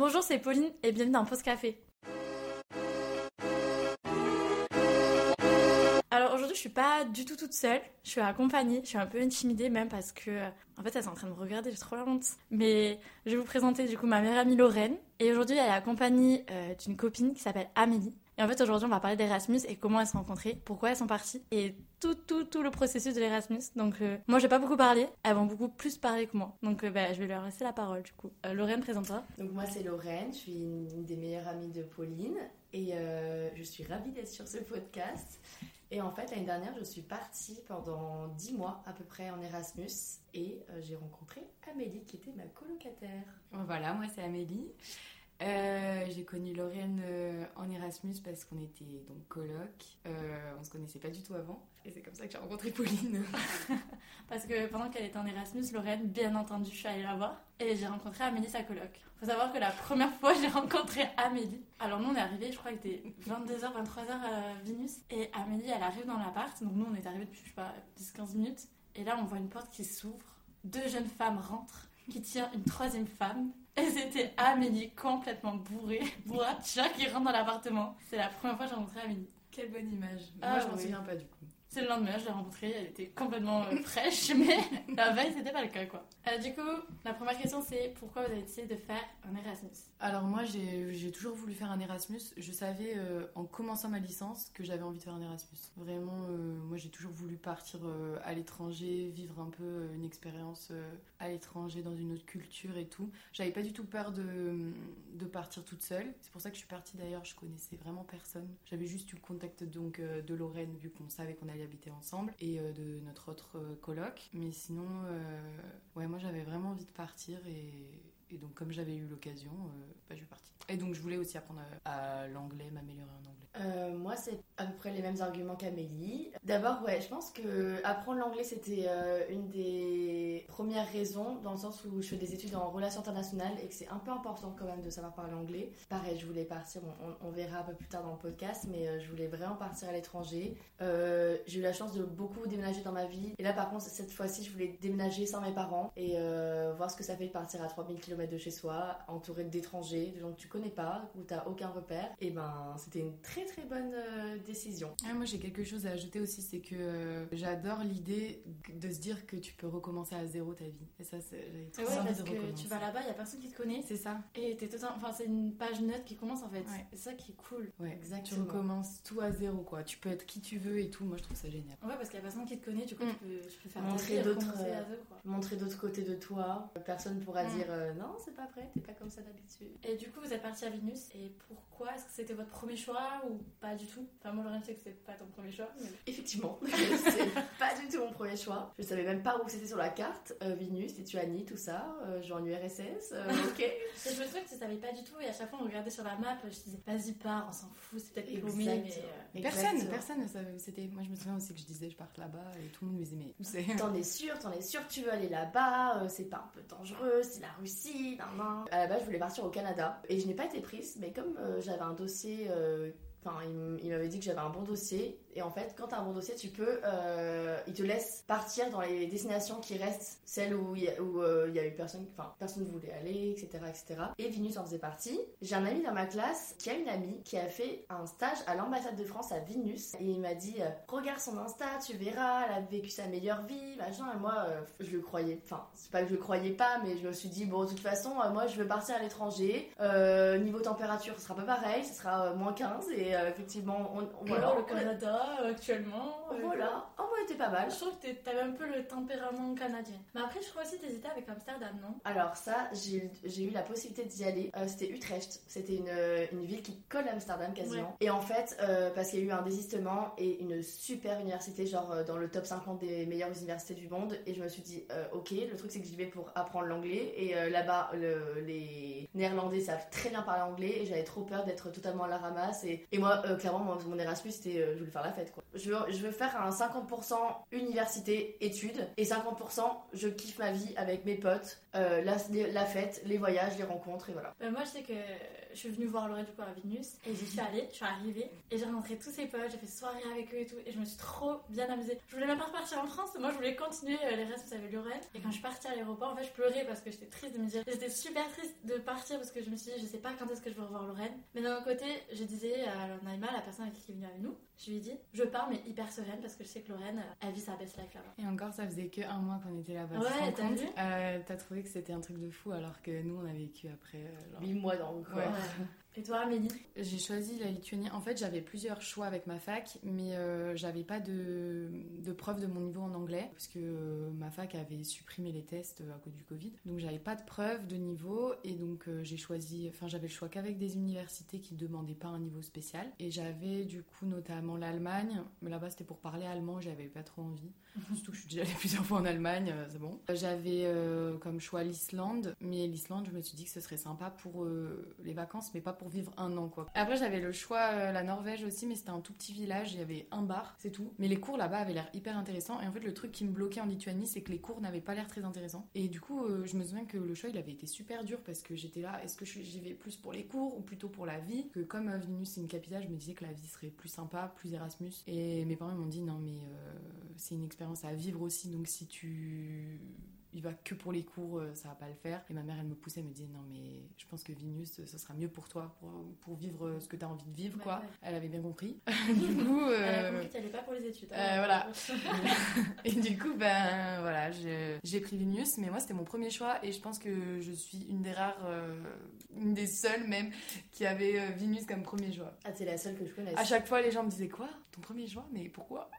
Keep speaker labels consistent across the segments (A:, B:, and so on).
A: Bonjour, c'est Pauline et bienvenue dans Pause Café. Alors aujourd'hui, je suis pas du tout toute seule. Je suis accompagnée. Je suis un peu intimidée même parce que, en fait, elle est en train de me regarder. J'ai trop la honte. Mais je vais vous présenter du coup ma meilleure amie Lorraine. Et aujourd'hui, elle est accompagnée euh, d'une copine qui s'appelle Amélie. Et en fait, aujourd'hui, on va parler d'Erasmus et comment elles se sont rencontrées, pourquoi elles sont parties et tout, tout, tout le processus de l'Erasmus. Donc, euh, moi, je vais pas beaucoup parler. Elles vont beaucoup plus parler que moi. Donc, euh, bah, je vais leur laisser la parole, du coup. Euh, Lorraine, présente-toi.
B: Donc moi c'est Lorraine, je suis une des meilleures amies de Pauline et euh, je suis ravie d'être sur ce podcast. Et en fait l'année dernière je suis partie pendant 10 mois à peu près en Erasmus et euh, j'ai rencontré Amélie qui était ma colocataire.
C: Voilà, moi c'est Amélie. Euh, j'ai connu Lorraine euh, en Erasmus parce qu'on était donc coloc. Euh, on se connaissait pas du tout avant. Et c'est comme ça que j'ai rencontré Pauline.
A: Parce que pendant qu'elle était en Erasmus, Lorraine, bien entendu, je suis allée la voir. Et j'ai rencontré Amélie, sa coloc. Faut savoir que la première fois, j'ai rencontré Amélie. Alors nous, on est arrivés, je crois que c'était 22h, 23h à Vinus. Et Amélie, elle arrive dans l'appart. Donc nous, on est arrivés depuis, je sais pas, 10-15 minutes. Et là, on voit une porte qui s'ouvre. Deux jeunes femmes rentrent, qui tirent une troisième femme. Et c'était Amélie, complètement bourrée, bourracha, qui rentre dans l'appartement. C'est la première fois que j'ai rencontré Amélie.
C: Quelle bonne image.
A: Ah,
C: moi je m'en
A: oui.
C: souviens pas du coup.
A: C'est le lendemain, je l'ai rencontrée, elle était complètement euh, fraîche, mais la veille, c'était pas le cas, quoi. Euh, du coup, la première question, c'est pourquoi vous avez décidé de faire un Erasmus?
C: Alors moi j'ai toujours voulu faire un Erasmus. Je savais euh, en commençant ma licence que j'avais envie de faire un Erasmus. Vraiment, moi j'ai toujours voulu partir à l'étranger, vivre un peu une expérience à l'étranger dans une autre culture et tout. J'avais pas du tout peur de, de partir toute seule. C'est pour ça que je suis partie d'ailleurs. Je connaissais vraiment personne. J'avais juste eu le contact donc de Lorraine vu qu'on savait qu'on allait habiter ensemble et euh, de notre autre euh, coloc. Mais sinon, euh, ouais, moi j'avais vraiment envie de partir et, donc comme j'avais eu l'occasion, bah, je suis partie. Et donc je voulais aussi apprendre à, à l'anglais, m'améliorer en anglais.
B: Euh, moi c'est à peu près les mêmes arguments qu'Amélie. D'abord ouais je pense que apprendre l'anglais c'était euh, une des premières raisons dans le sens où je fais des études en relations internationales et que c'est un peu important quand même de savoir parler anglais. Pareil je voulais partir, on, verra un peu plus tard dans le podcast mais euh, je voulais vraiment partir à l'étranger. Euh, j'ai eu la chance de beaucoup déménager dans ma vie et là par contre cette fois-ci je voulais déménager sans mes parents et euh, voir ce que ça fait de partir à 3000 km de chez soi entouré d'étrangers, de gens que tu connais pas, où t'as aucun repère. Et ben c'était une très très bonne euh, décision.
C: Ah, moi j'ai quelque chose à ajouter aussi, c'est que euh, j'adore l'idée de se dire que tu peux recommencer à zéro ta vie. Et ça, c'est- j'avais trop
A: Ouais, parce
C: de
A: que tu vas là-bas, il y a personne qui te connaît.
C: C'est ça.
A: Et t'es totalement... Enfin, c'est une page neutre qui commence, en fait.
C: Ouais.
A: C'est ça qui est cool.
C: Ouais,
B: Exactement.
C: Tu recommences tout à zéro, quoi. Tu peux être qui tu veux et tout. Moi, je trouve ça génial.
A: Ouais, parce qu'il y a personne qui te connaît, du coup,
C: Mm.
A: tu, peux, tu peux faire
B: Montrer d'autres, euh. Montrer d'autres côtés de toi. Personne pourra
A: Mm.
B: dire euh, non c'est pas vrai, t'es pas comme ça d'habitude.
A: Et du coup, vous êtes parti à Vinus. Et pourquoi Est-ce que c'était votre premier choix ou pas du tout? Enfin, moi, Lorraine, je sais que c'était pas ton premier choix. mais-
B: Effectivement, c'est pas du tout mon premier choix. Je savais même pas où c'était sur la carte. Euh, tu Annie, tout ça. Euh, genre en URSS. euh, ok.
A: Et je me souviens que tu savais pas du tout. Et à chaque fois, on regardait sur la map. Je disais, vas-y, pars, on s'en fout, c'est peut-être paumé. Mais... Euh,
C: Personne,
B: Exactement.
C: personne ne savait où c'était. Moi, je me souviens aussi que je disais je parte là-bas et tout le monde me disait mais où c'est?
B: T'en es sûr, t'en es sûr que tu veux aller là-bas, euh, c'est pas un peu dangereux, c'est la Russie, nan, nan. À la base, je voulais partir au Canada et je n'ai pas été prise, mais comme euh, j'avais un dossier, euh, enfin, il, m'avait dit que j'avais un bon dossier, et en fait, quand t'as un bon dossier, tu peux, euh, il te laisse partir dans les destinations qui restent, celles où il y a, où, euh, il y a eu personne, enfin, personne voulait aller, etc., etc. Et Vinus en faisait partie. J'ai un ami dans ma classe qui a une amie qui a fait un stage à l'ambassade de France à Vinus, et il m'a dit, euh, regarde son Insta, tu verras, elle a vécu sa meilleure vie, machin, et moi, je le croyais, enfin, c'est pas que je le croyais pas, mais je me suis dit, bon, de toute façon, moi, je veux partir à l'étranger, niveau température, ce sera pas pareil, ce sera moins 15, et effectivement, on, on- voilà,
A: le Canada, euh, actuellement. euh,
B: Voilà, oh, ouais, était pas mal.
A: Je trouve que t'avais un peu le tempérament canadien. Mais après, je crois aussi que t'hésitais avec Amsterdam, non?
B: Alors ça, j'ai eu- la possibilité d'y aller. Euh, c'était Utrecht. C'était une, une ville qui colle à Amsterdam quasiment.
A: Ouais.
B: Et en fait, euh, parce qu'il y a eu un désistement et une super université, genre dans le top 50 des meilleures universités du monde. Et je me suis dit, euh, ok, le truc c'est que j'y vais pour apprendre l'anglais. Et là-bas, le- les Néerlandais savent très bien parler anglais. Et j'avais trop peur d'être totalement à la ramasse. Et, et moi, clairement, mon, mon Erasmus, c'était je voulais faire la fête quoi. Je veux, faire un 50% université, études, et 50% je kiffe ma vie avec mes potes, euh, la, la fête, les voyages, les rencontres, et voilà.
A: Euh, moi, je sais que je suis venue voir Lorraine du coup à Vilnius et j'y suis allée, je suis arrivée et j'ai rencontré tous ses potes, j'ai fait soirée avec eux et tout et je me suis trop bien amusée. Je voulais même pas repartir en France, moi je voulais continuer euh, les restes avec Lorraine et quand je suis partie à l'aéroport, en fait je pleurais parce que j'étais triste de me dire, j'étais super triste de partir parce que je me suis dit je sais pas quand est-ce que je vais revoir Lorraine. Mais d'un autre côté, je disais à Naïma, la personne avec qui est venue avec nous, je lui ai dit je pars mais hyper sereine parce que je sais que Lorraine euh, elle vit sa best life là-bas.
C: Et encore, ça faisait que un mois qu'on était là-bas.
A: Ouais, t'as vu?
C: Euh, T'as trouvé que c'était un truc de fou alors que nous on a vécu après. euh, genre-
B: 8 mois dans le corps.
C: Ouais.
A: Et toi Amélie
C: J'ai choisi la Lituanie. En fait, j'avais plusieurs choix avec ma fac, mais euh, j'avais pas de, de preuve de mon niveau en anglais, parce que euh, ma fac avait supprimé les tests à cause du Covid. Donc, j'avais pas de preuve de niveau, et donc euh, j'ai choisi. Enfin, j'avais le choix qu'avec des universités qui demandaient pas un niveau spécial. Et j'avais du coup notamment l'Allemagne, mais là-bas c'était pour parler allemand, j'avais pas trop envie. Surtout que je suis déjà allée plusieurs fois en Allemagne, euh, c'est bon. J'avais euh, comme choix l'Islande, mais l'Islande, je me suis dit que ce serait sympa pour euh, les vacances, mais pas pour vivre un an quoi. Après, j'avais le choix euh, la Norvège aussi, mais c'était un tout petit village, il y avait un bar, c'est tout. Mais les cours là-bas avaient l'air hyper intéressants, et en fait, le truc qui me bloquait en Lituanie, c'est que les cours n'avaient pas l'air très intéressants. Et du coup, euh, je me souviens que le choix il avait été super dur parce que j'étais là, est-ce que j'y vais plus pour les cours ou plutôt pour la vie Que comme euh, Vilnius c'est une capitale, je me disais que la vie serait plus sympa, plus Erasmus. Et mes parents m'ont dit non, mais euh, c'est une expérience à vivre aussi, donc si tu y vas que pour les cours, euh, ça va pas le faire. Et ma mère, elle me poussait, elle me disait non, mais je pense que euh, ce sera mieux pour toi, pour, pour vivre euh, ce que tu as envie de vivre,
A: Ouais,
C: quoi.
A: ouais.
C: Elle avait bien compris. du coup,
A: Elle a
C: euh,
A: compris est pas pour les études.
C: euh, voilà. et du coup, ben voilà, j'ai pris Vilnius, mais moi c'était mon premier choix et je pense que je suis une des rares, euh, une des seules même, qui avait euh, Vilnius comme premier choix.
B: Ah, t'es la seule que je connaisse.
C: À chaque fois, les gens me disaient quoi? Ton premier choix? Mais pourquoi?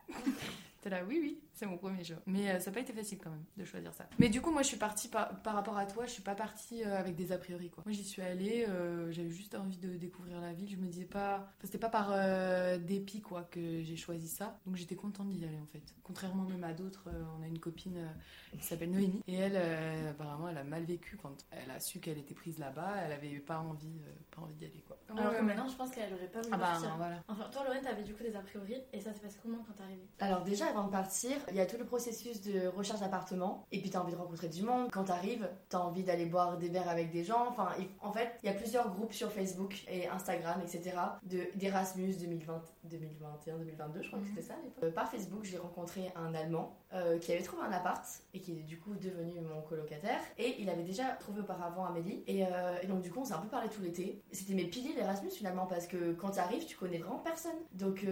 C: T'es là, oui, oui, c'est mon premier choix. Mais euh, ça n'a pas été facile quand même de choisir ça. Mais du coup, moi je suis partie par, par rapport à toi, je suis pas partie euh, avec des a priori quoi. Moi j'y suis allée, euh, j'avais juste envie de découvrir la ville. Je me disais pas. enfin, c'était pas par euh, dépit quoi que j'ai choisi ça. Donc j'étais contente d'y aller en fait. Contrairement même à d'autres, euh, on a une copine euh, qui s'appelle Noémie. Et elle, euh, apparemment, elle a mal vécu quand elle a su qu'elle était prise là-bas. Elle avait pas envie, euh, pas envie d'y aller quoi.
A: Alors que maintenant, je pense qu'elle aurait pas voulu
C: Ah bah
A: partir.
C: voilà.
A: Enfin, toi, Lorraine, t'avais du coup des a priori, et ça s'est passé comment quand t'es arrivée?
B: Alors déjà avant de partir, il y a tout le processus de recherche d'appartement et puis t'as envie de rencontrer du monde. Quand t'arrives, t'as envie d'aller boire des verres avec des gens. Enfin, en fait, il y a plusieurs groupes sur Facebook et Instagram, etc. de d'Erasmus 2020, 2021, 2022, je crois que
C: Mhm.
B: c'était ça. Euh, par Facebook, j'ai rencontré un Allemand euh, qui avait trouvé un appart et qui est du coup devenu mon colocataire. Et il avait déjà trouvé auparavant Amélie. Et, euh, et donc du coup, on s'est un peu parlé tout l'été. C'était mes piliers l'Erasmus finalement parce que quand t'arrives, tu connais vraiment personne. Donc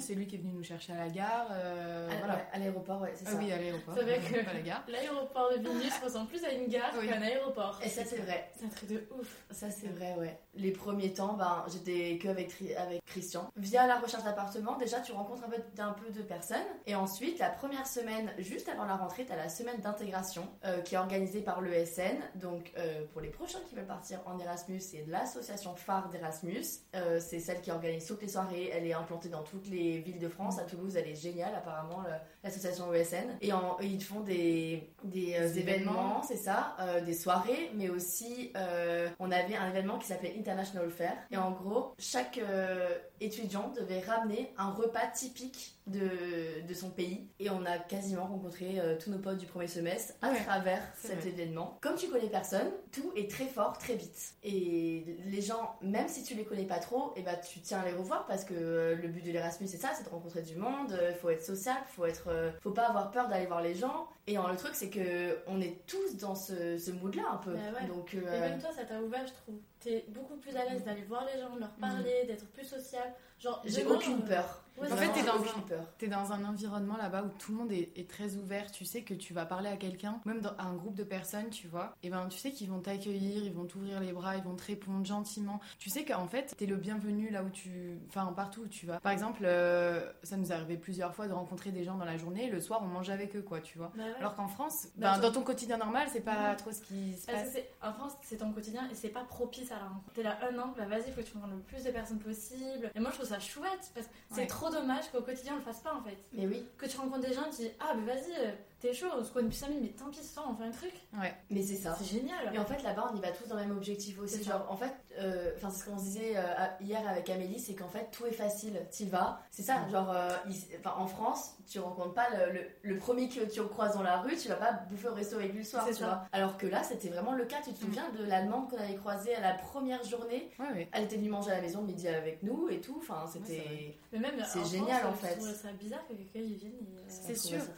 C: C'est lui qui est venu nous chercher à la gare. Euh,
B: à,
C: voilà.
B: à l'aéroport, ouais, c'est
C: Ah
B: ça.
C: oui, à l'aéroport.
A: C'est vrai que-. L'aéroport de Vilnius ressemble plus à une gare
C: Oui.
A: qu'à un aéroport.
B: Et ça, c'est vrai.
A: C'est un truc de ouf.
B: Ça, c'est vrai, ouais. Les premiers temps, ben, j'étais que avec, avec Christian. Via la recherche d'appartement, déjà, tu rencontres un peu, d'un peu de personnes. Et ensuite, la première semaine, juste avant la rentrée, tu as la semaine d'intégration euh, qui est organisée par l'ESN. Donc, euh, pour les prochains qui veulent partir en Erasmus, c'est l'association phare d'Erasmus. Euh, c'est celle qui organise toutes les soirées. Elle est implantée dans toutes les villes de France. À Toulouse, elle est géniale, apparemment, l'association ESN. Et, en- ils font des, des, euh,
C: Des
B: événements, c'est ça, euh, des soirées, mais aussi euh, on avait un événement qui s'appelait International Fair. Et en gros, chaque étudiant devait ramener un repas typique de, de son pays. Et on a quasiment rencontré euh, tous nos potes du premier semestre à
C: Ouais,
B: travers cet
C: vrai.
B: événement. Comme tu connais personne, tout est très fort, très vite. Et les gens, même si tu les connais pas trop, et bah, tu tiens à les revoir parce que euh, le but de l'Erasmus, c'est ça, c'est de rencontrer du monde. Il faut être social, faut être, euh, faut pas avoir peur d'aller voir les gens. Et euh, le truc, c'est que on est tous dans ce, ce mood-là un peu.
A: Bah ouais.
B: Donc,
A: Et
B: euh,
A: même toi, ça t'a ouvert, je trouve. T'es beaucoup plus à l'aise d'aller voir les gens, de leur parler, d'être plus social. Genre,
B: j'ai
A: vraiment,
B: aucune
A: euh,
B: peur.
A: ouais,
C: En fait, t'es dans un-
B: peur.
C: T'es dans un environnement là-bas où tout le monde est, est très ouvert. Tu sais que tu vas parler à quelqu'un, même dans un groupe de personnes, tu vois. Et ben, tu sais qu'ils vont t'accueillir, ils vont t'ouvrir les bras, ils vont te répondre gentiment. Tu sais qu'en fait, t'es le bienvenu là où tu. Enfin, partout où tu vas. Par exemple, euh, ça nous est arrivé plusieurs fois de rencontrer des gens dans la journée. Et le soir, on mange avec eux, quoi, tu vois.
A: Bah ouais.
C: Alors qu'en France,
A: Bah,
C: ben, dans ton quotidien normal, c'est pas
A: Ouais.
C: trop ce qui se passe.
A: en France, c'est ton quotidien et c'est pas propice à la rencontre. T'es là un an, bah vas-y, faut que tu rencontres le plus de personnes possible. Et moi, je trouve ça chouette parce que c'est trop dommage qu'au quotidien on le fasse pas en fait.
B: Mais oui.
A: Que tu rencontres des gens tu dis, ah, bah vas-y, euh, t'es chaud, on se connaît plus 5000, mais tant pis, soir, on fait un truc.
C: Ouais.
B: Mais c'est ça.
A: C'est génial.
B: Et en fait, là-bas, on y va tous dans le même objectif aussi.
A: Ça.
B: Genre, en fait, euh, enfin, c'est ce qu'on se disait euh, hier avec Amélie, c'est qu'en fait, tout est facile. T'y vas. C'est ça.
C: Mm.
B: Genre, euh, il- en France, tu rencontres pas le, le- le premier que tu croises dans la rue, tu vas pas bouffer au resto avec lui le soir, tu
A: ça.
B: vois. Alors que là, c'était vraiment le cas. Tu te
C: Mm.
B: souviens de l'Allemande qu'on avait croisée à la première journée?
C: Ouais, ouais.
B: Elle était venue manger à la maison midi avec nous et tout. Enfin,
C: c'est
B: c'était.
C: vrai.
A: Mais même
B: C'est
A: en
B: génial,
A: France,
B: en fait.
A: Je trouve ça bizarre que quelqu'un y vienne. et, euh,
C: C'est sûr.
B: ça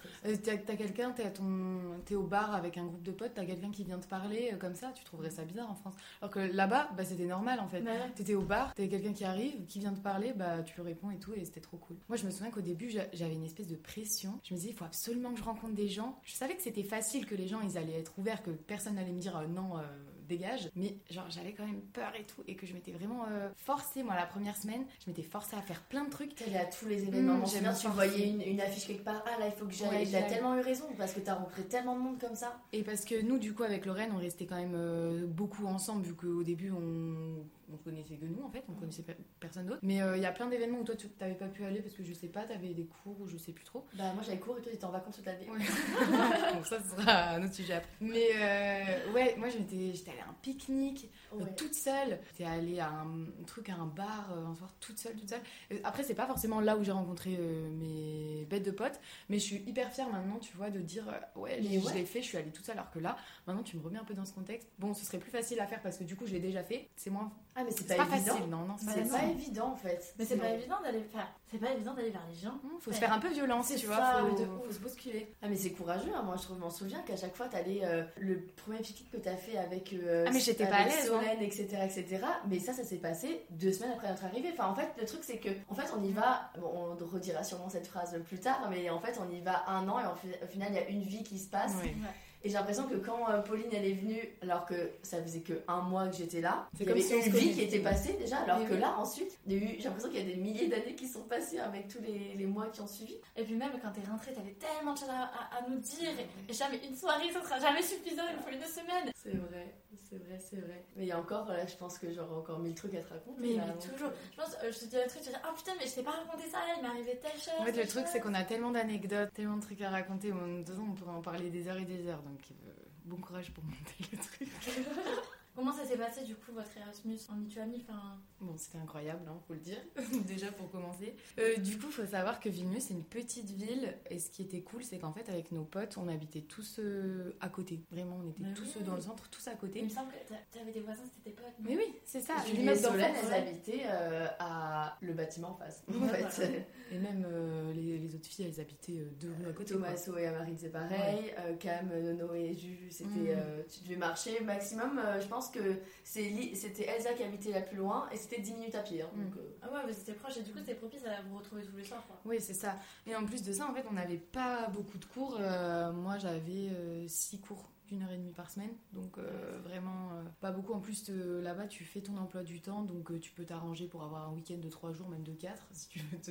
C: t'as quelqu'un, t'es ton, t'es au bar avec un groupe de potes, t'as quelqu'un qui vient te parler euh, comme ça, tu trouverais ça bizarre en France. Alors que là-bas, bah, c'était normal en fait.
A: Bah ouais.
C: T'étais au bar, t'as quelqu'un qui arrive, qui vient te parler, bah tu lui réponds et tout, et c'était trop cool. Moi, je me souviens qu'au début, j'a- j'avais une espèce de pression. Je me disais, il faut absolument que je rencontre des gens. Je savais que c'était facile, que les gens, ils allaient être ouverts, que personne n'allait me dire euh, non, euh, dégage. Mais genre, j'avais quand même peur et tout, et que je m'étais vraiment euh, forcée, moi, la première semaine, je m'étais forcée à faire plein de trucs.
B: T'allais à tous les événements.
C: Mmh, j'aime
B: tu
C: bien
B: voyais une, une affiche quelque part. Ah là, il faut que j'aille.
C: Ouais,
B: t'as tellement eu raison parce que t'as rencontré tellement de monde comme ça.
C: Et parce que nous, du coup, avec Lorraine, on restait quand même euh, beaucoup ensemble, vu qu'au début, on, on connaissait que nous, en fait, on connaissait per- personne d'autre. Mais euh, il y a plein d'événements où toi, tu t'avais pas pu aller parce que je sais pas, t'avais des cours ou je sais plus trop.
B: Bah, moi j'avais cours et toi t'étais en vacances toute l'année.
C: Ouais. Donc ça, ce sera un autre sujet après. Mais euh, ouais, moi, j'étais j'étais allée à un pique-nique, euh,
B: Ouais.
C: toute seule. J'étais allée à un truc, à un bar, un soir, toute seule, toute seule. Après, c'est pas forcément là où j'ai rencontré euh, mes bêtes de potes, mais je suis hyper fière maintenant, tu vois, de dire ouais,
B: Mais
C: je
B: ouais.
C: l'ai fait, je suis allée toute seule. Alors que là, maintenant, tu me remets un peu dans ce contexte. Bon, ce serait plus facile à faire parce que du coup, je l'ai déjà fait. C'est moins.
B: Ah, mais c'est pas,
C: pas,
B: évident.
C: facile, non, non,
B: C'est pas évident en fait.
A: Mais c'est pas évident d'aller faire. C'est pas évident d'aller vers les gens.
C: Hum, Faut
A: Ouais.
C: se faire un peu violence, tu
B: ça,
C: vois.
B: de
C: Faut, faut se bousculer.
B: Ah, mais c'est courageux. hein. Moi je trouve, je m'en souviens qu'à chaque fois t'allais euh, le premier pique-nique que t'as fait avec. euh,
C: Ah, mais j'étais pas à l'aise, hein.
B: Solène, etc., etc. Mais ça, ça s'est passé deux semaines après notre arrivée. Enfin, en fait, le truc c'est que, en fait, on y va. Bon, on redira sûrement cette phrase plus tard, mais en fait, on y va un an et au final, il y a une vie qui se passe.
C: Ouais.
B: Et j'ai l'impression que quand euh, Pauline elle est venue, alors que ça faisait que un mois que j'étais là,
C: C'est
B: il y
C: comme
B: avait
C: si
B: une vie qui était passée déjà, alors que là ensuite, j'ai l'impression qu'il y a des milliers d'années qui sont passées avec tous les, les mois qui ont suivi.
A: Et puis même quand t'es rentrée, t'avais tellement de choses à, à- à nous dire. Et jamais une soirée, ça sera jamais suffisant. Il faut une semaine.
B: C'est vrai, c'est vrai, c'est vrai. Mais il y a encore, là, je pense que j'aurai encore mille trucs à te raconter.
A: Mais,
B: là,
A: mais toujours.
B: euh,
A: Je pense, euh, je te dis un truc, tu vas dire, oh putain, mais je t'ai pas raconté ça, il m'est arrivé telle chose.
C: En fait, le truc, c'est qu'on a tellement d'anecdotes, tellement de trucs à raconter. Bon, de toute façon, on pourrait en parler des heures et des heures. Donc, euh, bon courage pour monter le truc.
A: Comment ça s'est passé du coup votre Erasmus en Lituanie enfin...
C: Bon, c'était incroyable, hein, faut le dire, déjà pour commencer. Euh, du coup, faut savoir que Vilnius, c'est une petite ville. Et ce qui était cool, c'est qu'en fait, avec nos potes, on habitait tous euh, à côté. Vraiment, on était
A: Mais
C: tous
A: oui.
C: dans le centre, tous à
A: Il
C: côté.
A: me semble que t'a- t'avais des voisins, c'était tes potes.
C: Mais oui, c'est ça.
B: Julie et Solène, elles habitaient euh, à le bâtiment en face. En
C: Ouais,
B: fait,
A: voilà.
C: Et même euh, les, les autres filles, elles habitaient euh, deux rues à côté.
B: Thomaso et Amarine, c'est pareil. Euh, Cam, Nono et Juju, c'était. Euh, tu devais marcher maximum. euh, je pense que c'était Elsa qui habitait la plus loin et c'était 10 minutes à pied. hein, donc, euh,
A: Ah ouais, mais c'était proche et du coup c'était propice à vous retrouver tous les soirs quoi.
C: Oui, c'est ça. Et en plus de ça, en fait, on n'avait pas beaucoup de cours. Euh, moi, j'avais euh, six cours d'une heure et demie par semaine. Donc, euh, vraiment, euh, pas beaucoup. En plus, euh, là-bas, tu fais ton emploi du temps. Donc, euh, tu peux t'arranger pour avoir un week-end de trois jours, même de quatre, si tu veux te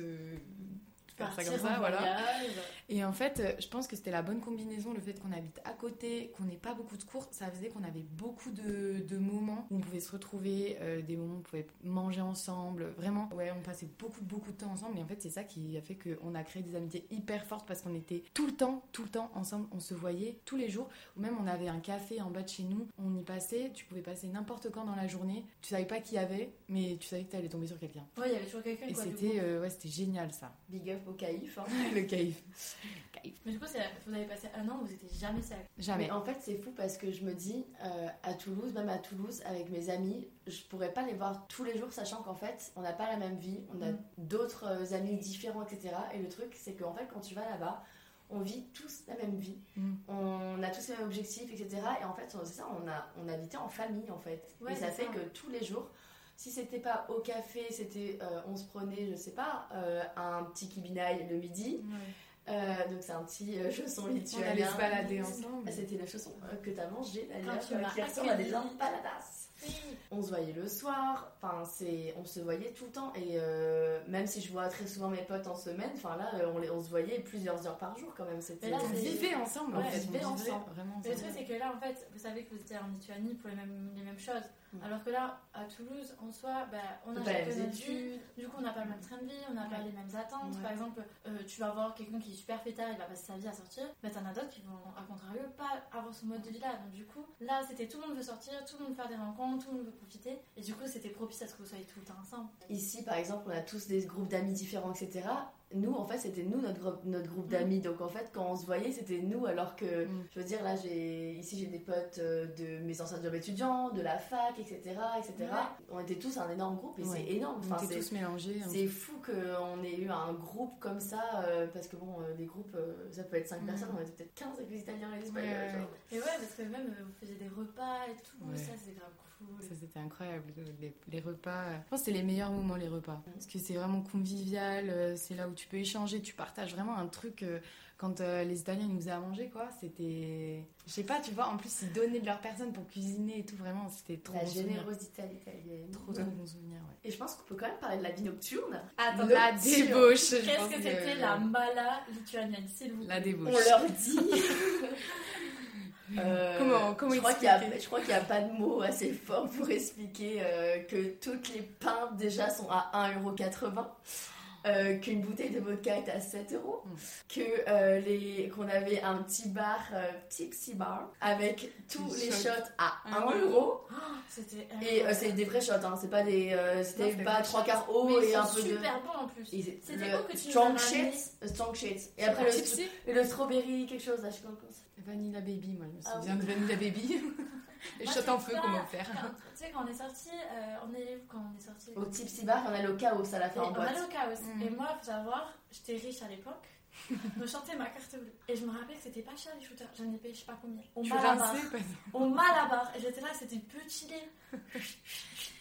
C: faire ça comme ça. Voilà. Et en fait, je pense que c'était la bonne combinaison, le fait qu'on habite à côté, qu'on n'ait pas beaucoup de cours, ça faisait qu'on avait beaucoup de, de moments où on pouvait se retrouver, euh, des moments où on pouvait manger ensemble, vraiment. Ouais, on passait beaucoup, beaucoup de temps ensemble, et en fait, c'est ça qui a fait qu'on a créé des amitiés hyper fortes parce qu'on était tout le temps, tout le temps ensemble, on se voyait tous les jours, ou même on avait un café en bas de chez nous, on y passait, tu pouvais passer n'importe quand dans la journée, tu savais pas qui y avait, mais tu savais que tu allais tomber sur quelqu'un.
A: Ouais, il y avait toujours quelqu'un
C: Et c'était euh, ouais, c'était génial ça.
B: big up au caïf. hein.
C: le caïf.
A: Mais du coup, vous avez passé un an où vous étiez jamais seul.
C: Jamais.
B: Mais en fait, c'est fou parce que je me dis, euh, à Toulouse, même à Toulouse, avec mes amis, je pourrais pas les voir tous les jours, sachant qu'en fait, on n'a pas la même vie, on a
A: Mm.
B: d'autres euh, amis différents, etc. Et le truc, c'est qu'en fait, quand tu vas là-bas, on vit tous la même vie,
C: Mm.
B: on a tous les mêmes objectifs, etc. Et en fait, c'est ça, on a, on habitait en famille, en fait.
A: Ouais,
B: et ça fait
A: ça.
B: que tous les jours, si c'était pas au café, c'était, euh, on se prenait, je sais pas, euh, un petit kibinaï le midi. Euh, donc c'est un petit chausson
C: On
B: lituanien.
C: allait se balader ensemble.
B: Ah, C'était le chausson que t'as mangé d'ailleurs,
A: Quand tu m'as
B: ressemble à des
A: accueilli.
B: On se voyait le soir, enfin c'est, on se voyait tout le temps et euh, même si je vois très souvent mes potes en semaine, enfin là euh, on, les- on se voyait plusieurs heures par jour quand même. C'était.
A: Mais là,
C: On
A: c'est-
C: vivait ensemble, en
A: Ouais,
C: fait.
B: on vivait ensemble.
C: Vraiment
A: le truc, c'est que là, en fait, vous savez que vous étiez en Lituanie pour les mêmes, les mêmes choses.
B: Mm.
A: Alors que là, à Toulouse, en soi, bah, on a
B: Pas
A: chacun vie.
B: études.
A: Du coup, on n'a pas le même train de vie, on n'a pas les mêmes attentes.
C: Ouais.
A: Par exemple, euh, tu vas voir quelqu'un qui est super fêtard, il va passer sa vie à sortir. Mais t'en as d'autres qui vont, à contrario, pas avoir ce mode de vie là. Donc, du coup, là, c'était tout le monde veut sortir, tout le monde veut faire des rencontres, tout le monde veut profiter. Et du coup, c'était propice à ce que vous soyez tout le temps ensemble.
B: Ici par exemple on a tous des groupes d'amis différents etc. Nous en fait c'était nous notre groupe, notre groupe
A: Mm.
B: d'amis donc en fait quand on se voyait c'était nous alors que
C: Mm.
B: je veux dire là j'ai ici j'ai des potes euh, de mes anciens jobs étudiants, de la fac etc etc.
A: Ouais.
B: On était tous un énorme groupe et
C: Ouais.
B: c'est énorme.
C: On était
B: c'est-
C: tous mélangés.
B: C'est fou qu'on ait eu un groupe comme ça, euh, parce que bon, euh, les groupes, euh, ça peut être 5
C: Mhm.
B: personnes, on était peut-être 15 avec les Italiens et les Espagnols.
C: Ouais.
A: Et ouais, parce que même vous faisiez des repas et tout, ça c'est grave cool.
C: Ça c'était incroyable, les, les repas. euh, Je pense que c'est les meilleurs moments les repas. Parce que c'est vraiment convivial, euh, c'est là où tu peux échanger, tu partages vraiment un truc. euh, Quand euh, les Italiens ils nous faisaient à manger, quoi, c'était. Je sais pas, tu vois, en plus ils donnaient de leur personne pour cuisiner et tout, vraiment, c'était trop
B: La
C: bon
B: générosité à l'italienne.
C: Trop trop bon souvenir, ouais.
B: Et je pense qu'on peut quand même parler de la vie nocturne.
A: Attends,
C: La
B: Nocturne.
C: débauche,
A: qu'est-ce que c'était la mala lituanienne, s'il vous plaît
C: La débauche.
B: On leur dit.
C: Comment- comment
B: je crois qu'il y a,
C: expliquer
B: je crois qu'il n'y a pas de mots assez forts pour expliquer euh, que toutes les pintes déjà sont à 1,80€. Euh, qu'une bouteille de vodka est à 7 euros,
C: Mm.
B: que euh, les qu'on avait un petit bar, euh, tipsy bar, avec tous les
C: shots.
B: à
C: Un
B: 1 euro.
A: C'était
B: Et euh, c'est des vrais shots, hein, c'est pas des, c'était pas trois quarts
A: Mais
B: et
A: ils
B: un
A: sont
B: peu de.
A: super bon en plus. C'était quoi que tu
B: strong le strong shit. Et après le, et le strawberry quelque chose là, je sais pas.
C: Vanilla Baby, moi je me
A: Ah
C: souviens
A: oui.
C: de Vanilla Baby. Les shots en feu,
A: ça.
C: comment faire
A: Quand- Tu sais, quand on est sorti, euh, on est quand on est sorti
B: Au tipsy bar, on allait au chaos à la fin en
A: on
B: boîte.
A: allait au chaos.
C: Mm.
A: Et moi, faut savoir, j'étais riche à l'époque. je me chantais ma carte bleue. Et je me rappelle que c'était pas cher les shooters. J'en ai payé je sais pas combien. Au Malabar. Au Malabar. Et j'étais là, c'était petit lait.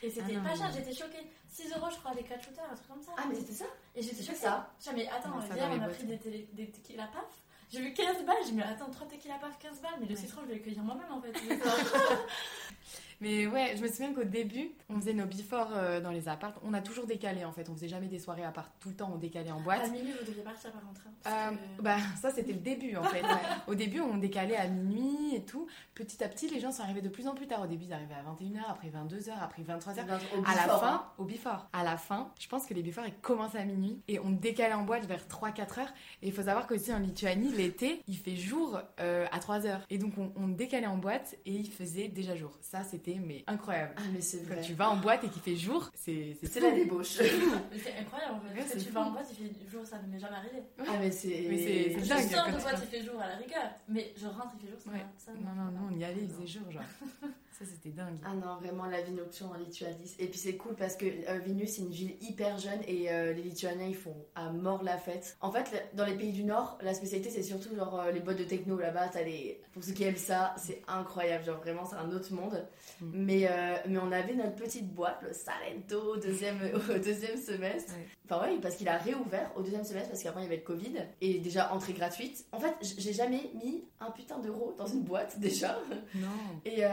A: Et c'était
C: Ah
A: pas cher, j'étais choquée. 6 euros, je crois, les 4 shooters, un truc comme ça.
B: Ah mais c'était ça
A: Et j'étais choquée.
B: ça.
A: Je dis, mais attends, on a
C: boîtes,
A: pris des, télé- des tequila paf. J'ai vu 15 balles, j'ai dit, mais attends, 3 tequila paf, 15 balles. Mais le
C: Ouais.
A: citron, je vais le cueillir moi-même en fait.
C: Mais ouais, je me souviens qu'au début, on faisait nos before euh, dans les apparts. On a toujours décalé en fait. On faisait jamais des soirées à part. Tout le temps, on décalait en boîte.
A: à minuit, vous deviez partir par hein, parce
C: Euh,
A: que-
C: bah ça c'était le début en fait. Au début on décalait à minuit et tout. Petit à petit les gens sont arrivés de plus en plus tard. Au début ils arrivaient à 21h, après 22h, après 23h.
B: Au
C: À la fin,
B: hein.
C: au before. À la fin, je pense que les before ils commencent à minuit et on décalait en boîte vers 3-4 heures. Et il faut savoir qu'aussi en Lituanie, l'été, il fait jour euh, à 3 heures. Et donc on, on décalait en boîte et il faisait déjà jour. Ça c'était mais incroyable.
B: Ah mais c'est
C: Quand
B: vrai.
C: tu vas en boîte et qu'il fait jour, c'est
B: C'est la débauche.
A: Mais c'est incroyable en fait.
C: Ouais, c'est
A: tu
C: fou.
A: vas en boîte, il fait jour, ça ne m'est jamais arrivé.
B: Ah mais c'est.
C: Mais c'est- c'est
A: Je
C: dingue,
A: sors
C: quand
A: de boîte, il fait jour à la rigueur. Mais je rentre, il fait jour, ça
C: Ouais.
A: ça
C: Non, non, non, on y allait, il faisait jour, genre. Ça, c'était dingue.
B: Ah non, vraiment la vie nocturne en Lituanie. Et puis c'est cool parce que euh, Vilnius c'est une ville hyper jeune et euh, les Lituaniens ils font à mort la fête. En fait, dans les pays du Nord, la spécialité c'est surtout genre euh, les boîtes de techno là-bas. T'as les... Pour ceux qui aiment ça, c'est incroyable. Genre vraiment, c'est un autre monde.
C: Mm.
B: Mais, euh, mais on avait notre petite boîte, le Salento, deuxième, au deuxième semestre.
C: Ouais.
B: Enfin, ouais, parce qu'il a réouvert au deuxième semestre parce qu'avant il y avait le Covid. Et déjà, entrée gratuite. En fait, j'ai jamais mis un putain d'euro dans une boîte déjà.
C: Non.
B: Et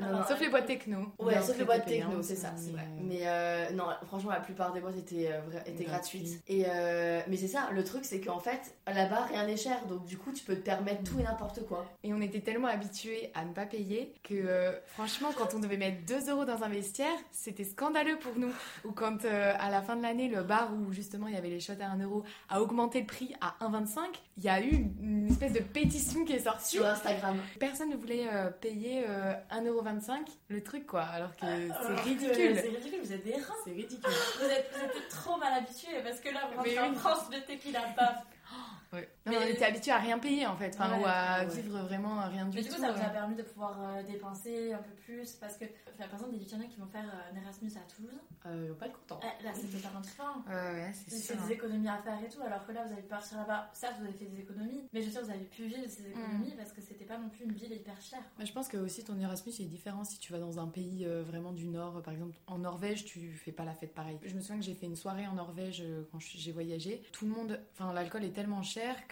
B: non,
C: Sauf les boîtes techno.
B: Ouais, sauf les boîtes
C: t'es
B: techno, c'est ça, c'est
C: mais,
B: vrai.
C: euh,
B: Mais euh, non, franchement, la plupart des boîtes étaient, euh, étaient
C: Gratuites.
B: Et euh, mais c'est ça, le truc, c'est qu'en fait, là-bas, rien n'est cher. Donc, du coup, tu peux te permettre tout et n'importe quoi.
C: Et on était tellement habitués à ne pas payer que, euh, franchement, quand on devait mettre 2 euros dans un vestiaire, c'était scandaleux pour nous. Ou quand, à la fin de l'année, le bar où justement il y avait les shots à 1 euro a augmenté le prix à 1,25, il y a eu une espèce de pétition qui est sortie.
B: Sur Instagram.
C: Personne ne voulait payer euh, 1,25€ le truc, quoi. Alors que
A: Alors
C: c'est ridicule.
A: C'est ridicule, vous êtes des reins.
C: C'est ridicule.
A: Vous êtes, vous êtes trop mal habitués parce que là, vous rentrez en. France, le tequila paf.
C: Ouais. Non,
A: Mais-
C: On était habitués à rien payer en fait, enfin,
A: Ouais,
C: ou à
B: ouais.
C: vivre vraiment rien du
A: Mais du
C: tout.
A: coup, ça vous a
C: euh.
A: permis de pouvoir euh, dépenser un peu plus parce que, enfin, par exemple, des Lituaniens qui vont faire euh, un Erasmus à Toulouse,
B: Euh, ils vont pas être contents.
A: eh, là, c'est totalement différent.
C: Ouais, ouais, c'est sûr.
A: des économies à faire et tout, alors que là, vous avez pu partir là-bas. Certes, vous avez fait des économies, mais je sais que vous avez pu vivre ces économies parce que c'était pas non plus une ville hyper chère.
C: Mais je pense que aussi ton Erasmus est différent si tu vas dans un pays euh, vraiment du Nord. Par exemple, en Norvège, tu fais pas la fête pareil. Je me souviens que j'ai fait une soirée en Norvège euh, quand j'ai voyagé. Tout le monde, enfin, l'alcool est tellement cher que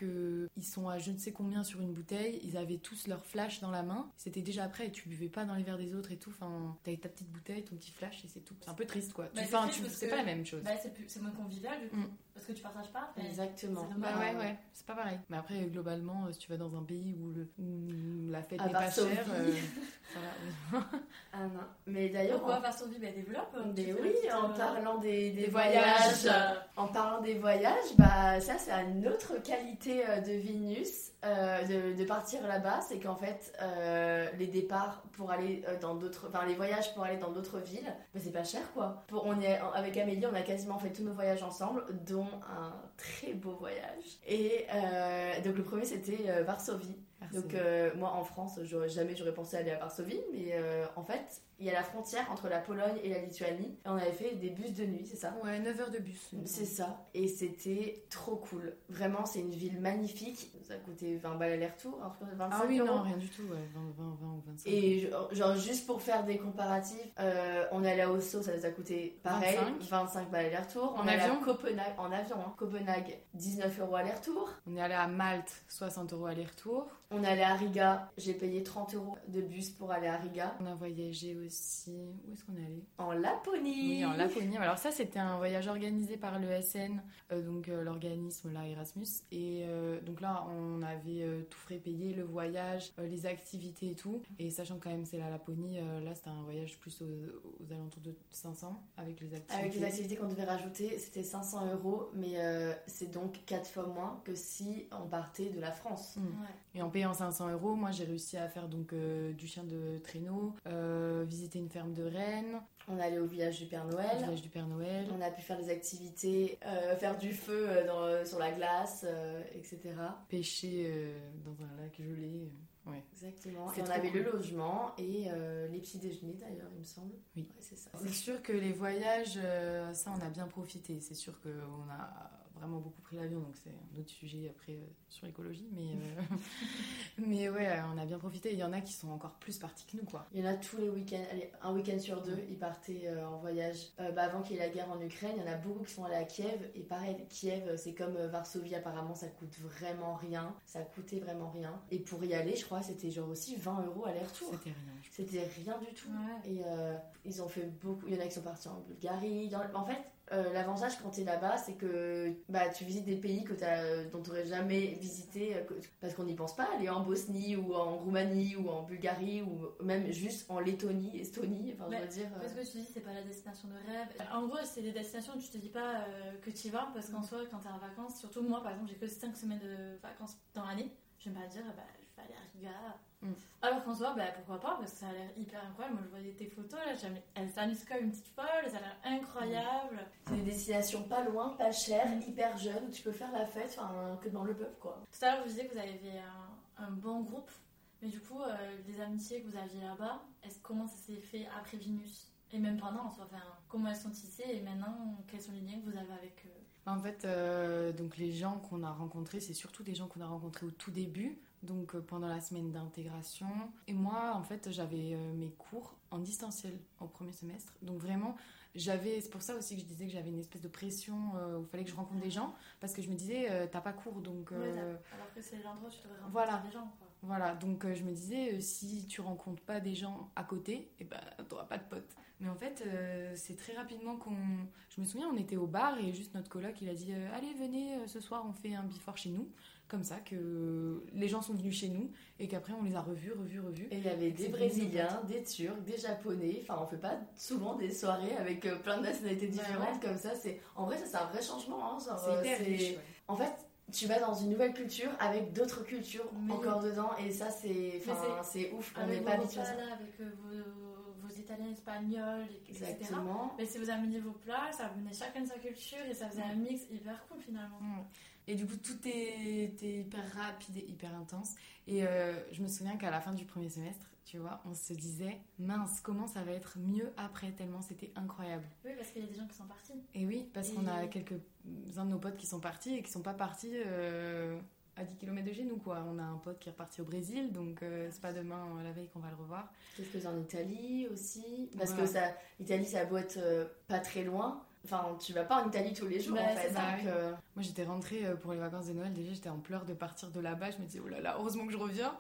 C: ils sont à je ne sais combien sur une bouteille, ils avaient tous leur flash dans la main, c'était déjà prêt, tu buvais pas dans les verres des autres et tout, enfin, t'avais ta petite bouteille, ton petit flash et c'est tout. C'est un peu triste quoi.
A: Bah,
C: Tu-
A: parce
C: c'est pas la même chose.
A: Bah, c'est moins convivial du coup.
C: Mm.
A: Parce que tu partages pas. mais
B: Exactement.
C: Bah ouais, ouais, c'est pas pareil. Mais après, globalement, euh, si tu vas dans un pays où, le, où la fête n'est pas chère, euh, ça va. oui.
B: Ah non. Mais d'ailleurs,
A: Pourquoi
B: en...
A: Varsovie? Bah, développe
B: Mais
A: tu fais
B: oui,
A: petite,
B: en
A: euh,
B: parlant des, des
C: des
B: voyages,
C: voyages.
B: en parlant des voyages, bah ça c'est une autre qualité de Vinus euh, de, partir là-bas, c'est qu'en fait euh, les départs pour aller euh, dans d'autres, enfin les voyages pour aller dans d'autres villes, bah, c'est pas cher quoi. Pour, on est avec Amélie, on a quasiment fait tous nos voyages ensemble, dont un très beau voyage. Et donc le premier c'était euh, Donc euh, moi en France, jamais j'aurais pensé aller à Varsovie, mais euh, en fait, il y a la frontière entre la Pologne et la Lituanie. Et on avait fait des bus de nuit, c'est ça?
C: Ouais, 9 heures de bus.
B: C'est ça. Et c'était trop cool. Vraiment, c'est une ville magnifique. Ça a coûté 20 balles aller-retour, alors que 25
C: Ah oui,
B: euros.
C: non, rien du tout, ouais, 20, 20, 20 ou 25.
B: Et genre, juste pour faire des comparatifs, euh, on est allé à Oslo, ça nous a coûté pareil,
C: 25.
B: 25 balles aller-retour.
C: En
B: à
C: avion?
B: Copenhague, en avion, hein. Copenhague, 19 euros aller-retour.
C: On est allé à Malte, 60 euros aller-retour.
B: On est allé à Riga, j'ai payé 30 euros de bus pour aller à Riga.
C: On a voyagé aussi. Où est-ce qu'on est allé?
B: En Laponie.
C: Oui, en Laponie. Alors, ça, c'était un voyage organisé par l'ESN, euh, donc euh, l'organisme là, Erasmus. Et euh, donc là, on avait euh, tout frais payé, le voyage, euh, les activités et tout. Et sachant quand même c'est la Laponie, euh, là, c'était un voyage plus aux, aux alentours de 500 avec les activités.
B: Avec les activités qu'on devait rajouter, c'était 500 euros, mais euh, c'est donc 4 fois moins que si on partait de la France.
C: Mm.
A: Ouais.
C: Et en payant 500 euros, moi j'ai réussi à faire donc euh, du chien de traîneau, euh, visiter une ferme de rennes,
B: On est allé au village du Père Noël.
C: village du Père Noël.
B: On a pu faire des activités, euh, faire du feu dans- sur la glace, etc.
C: pêcher dans un lac gelé. Ouais.
B: Exactement. Et on avait le logement et euh, les petits déjeuners d'ailleurs, il me semble.
C: Oui.
B: Ouais, c'est ça.
C: C'est sûr que les voyages, euh, ça on a bien profité. C'est sûr qu'on a vraiment beaucoup pris l'avion, donc c'est un autre sujet après euh, sur l'écologie. Mais, euh, mais ouais, on a bien profité. Il y en a qui sont encore plus partis que nous, quoi.
B: Il y en a tous les week-ends, allez, un week-end sur deux, ils partaient euh, en voyage. Bah, avant qu'il y ait la guerre en Ukraine, il y en a beaucoup qui sont allés à Kiev. Et pareil, Kiev, c'est comme Varsovie, apparemment, ça coûte vraiment rien. Ça coûtait vraiment rien. Et pour y aller, je crois, c'était genre aussi 20 euros aller-retour.
C: C'était rien.
B: C'était rien du tout.
A: Ouais.
B: Et ils ont fait beaucoup. Il y en a qui sont partis en Bulgarie. En fait, euh, l'avantage quand tu es là-bas, c'est que bah, tu visites des pays que t'as- dont tu n'aurais jamais visité euh, que- parce qu'on n'y pense pas. Aller en Bosnie ou en Roumanie ou en Bulgarie ou même juste en Lettonie, Estonie. Enfin, je
A: Ouais,
B: veux dire.
A: Parce que tu dis c'est pas la destination de rêve. En gros, c'est des destinations où tu te dis pas euh, que tu y vas parce qu'en soi, quand t'es en vacances, surtout moi par exemple, j'ai que 5 semaines de vacances dans l'année, je vais pas dire bah, je vais aller à Riga.
C: Mm.
A: Alors qu'en soi, bah, pourquoi pas parce que ça a l'air hyper incroyable. Moi je voyais tes photos là, s'amusent comme une petite folle, ça a l'air incroyable.
B: C'est des destinations pas loin, pas chères, hyper jeunes, où tu peux faire la fête, enfin, que dans le peuple, quoi.
A: Tout à l'heure, vous disiez que vous avez fait un, un bon groupe, mais du coup, euh, les amitiés que vous aviez là-bas, est-ce comment ça s'est fait après Vinus Et même pendant, en soi, enfin, comment elles sont tissées et maintenant, quels sont les liens que vous avez avec eux?
C: En fait, euh, donc les gens qu'on a rencontrés, c'est surtout des gens qu'on a rencontrés au tout début, donc euh, pendant la semaine d'intégration. Et moi, en fait, j'avais euh, mes cours en distanciel au premier semestre. Donc vraiment, j'avais, c'est pour ça aussi que je disais que j'avais une espèce de pression euh, où il fallait que je rencontre des gens, parce que je me disais, euh, t'as pas cours, donc... Euh,
A: Alors que c'est l'endroit où tu devrais rencontrer
C: Voilà.
A: des gens, quoi.
C: Voilà, donc je me disais, si tu rencontres pas des gens à côté, et ben t'auras pas de potes. Mais en fait, c'est très rapidement qu'on. Je me souviens, on était au bar et juste notre coloc, il a dit Allez, venez, ce soir, on fait un bifort chez nous. Comme ça, que les gens sont venus chez nous et qu'après, on les a revus, revus, revus.
B: Et il y avait des Brésiliens, des Turcs, des Japonais. Enfin, on fait pas souvent des soirées avec euh, plein de nationalités
A: Bah
B: différentes comme ça. C'est en vrai, ça c'est un vrai changement. hein,
C: C'est
B: euh,
C: hyper riche. ouais.
B: En fait, tu vas dans une nouvelle culture avec d'autres cultures
A: Mais
B: encore dedans, et ça c'est, c'est ouf. On n'est pas habitué à ça.
A: avec euh, vos, vos italiens, espagnols, et- etc.
B: Exactement.
A: Mais si vous ameniez vos plats, ça venait chacun de sa culture et ça faisait un mix hyper cool finalement.
C: Mm. Et du coup, tout est- était hyper rapide et hyper intense. Et euh, je me souviens qu'à la fin du premier semestre, tu vois, on se disait mince, comment ça va être mieux après, tellement c'était incroyable.
A: Oui, parce qu'il y a des gens qui sont partis.
C: Et oui, parce
A: Et-
C: qu'on a quelques-uns de nos potes qui sont partis et qui sont pas partis euh, à 10 km de chez nous, quoi. On a un pote qui est reparti au Brésil, donc euh, c'est pas demain, euh, la veille, qu'on va le revoir.
B: Quelques en Italie aussi. Parce
C: Voilà.
B: que ça, l'Italie, ça a beau être pas très loin. Enfin, tu vas pas en Italie tous les jours
A: Bah,
B: en fait.
A: c'est ça,
B: donc, euh,
C: Moi j'étais rentrée euh, pour les vacances de Noël, déjà j'étais en pleurs de partir de là-bas, je me disais oh là là, heureusement que je reviens.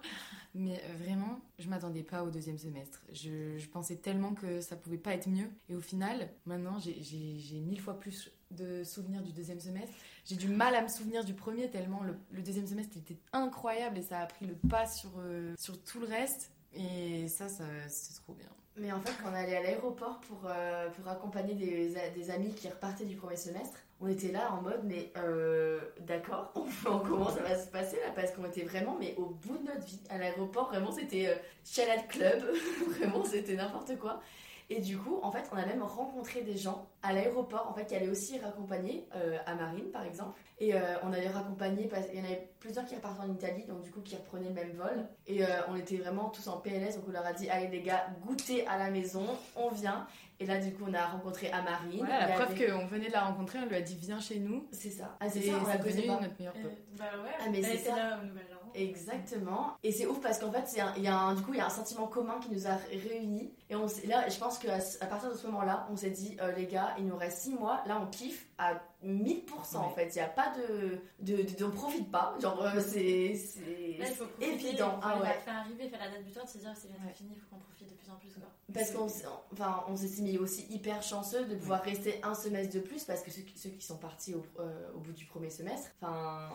C: Mais euh, vraiment, je m'attendais pas au deuxième semestre. Je, je pensais tellement que ça pouvait pas être mieux. Et au final, maintenant j'ai- mille fois plus de souvenirs du deuxième semestre. J'ai du mal à me souvenir du premier tellement le, le deuxième semestre était incroyable et ça a pris le pas sur, euh, sur tout le reste. Et ça, ça c'est trop bien.
B: Mais en fait, quand on allait à l'aéroport pour, euh, accompagner des, amis qui repartaient du premier semestre, on était là en mode, mais euh, d'accord, on, comment ça va se passer là Parce qu'on était vraiment, mais au bout de notre vie. À l'aéroport, vraiment, c'était euh, Club, vraiment, c'était n'importe quoi. Et du coup, en fait, on a même rencontré des gens à l'aéroport, en fait, qui allaient aussi raccompagner euh, à Marine, par exemple. Et euh, on avait raccompagné, parce il y en avait plusieurs qui repartaient en Italie, donc du coup, qui reprenaient le même vol. Et euh, on était vraiment tous en PLS, donc on leur a dit, allez les gars, goûtez à la maison, on vient. Et là, du coup, on a rencontré Amarine.
C: Voilà, la preuve
B: avait-
C: qu'on venait de la rencontrer, on lui a dit viens chez nous.
B: C'est ça. Ah, c'est ça, on
C: devenu
B: pas.
C: notre meilleur
A: Euh,
C: pote.
A: bah ouais,
B: Ah, mais c'est ça.
A: là au Nouvel An.
B: Exactement. Et c'est ouf parce qu'en fait, un- il y a un, du coup, il y a un sentiment commun qui nous a réunis. Et on là, je pense qu'à à partir de ce moment-là, on s'est dit, euh, les gars, il nous reste 6 mois. Là, on kiffe à 1000% en fait. Il n'y a pas de. de, de- on profite pas. Genre, euh, c'est. c'est- évident. Ah ouais.
A: faire arriver, faire la date butoir, se dire c'est bientôt
C: Ouais.
A: fini, il faut qu'on profite de plus en plus. Quoi.
B: Parce qu'on enfin, on s'est estimé aussi hyper chanceux de pouvoir rester un semestre de plus parce que ceux, qui- ceux qui sont partis au, euh, au bout du premier semestre, enfin,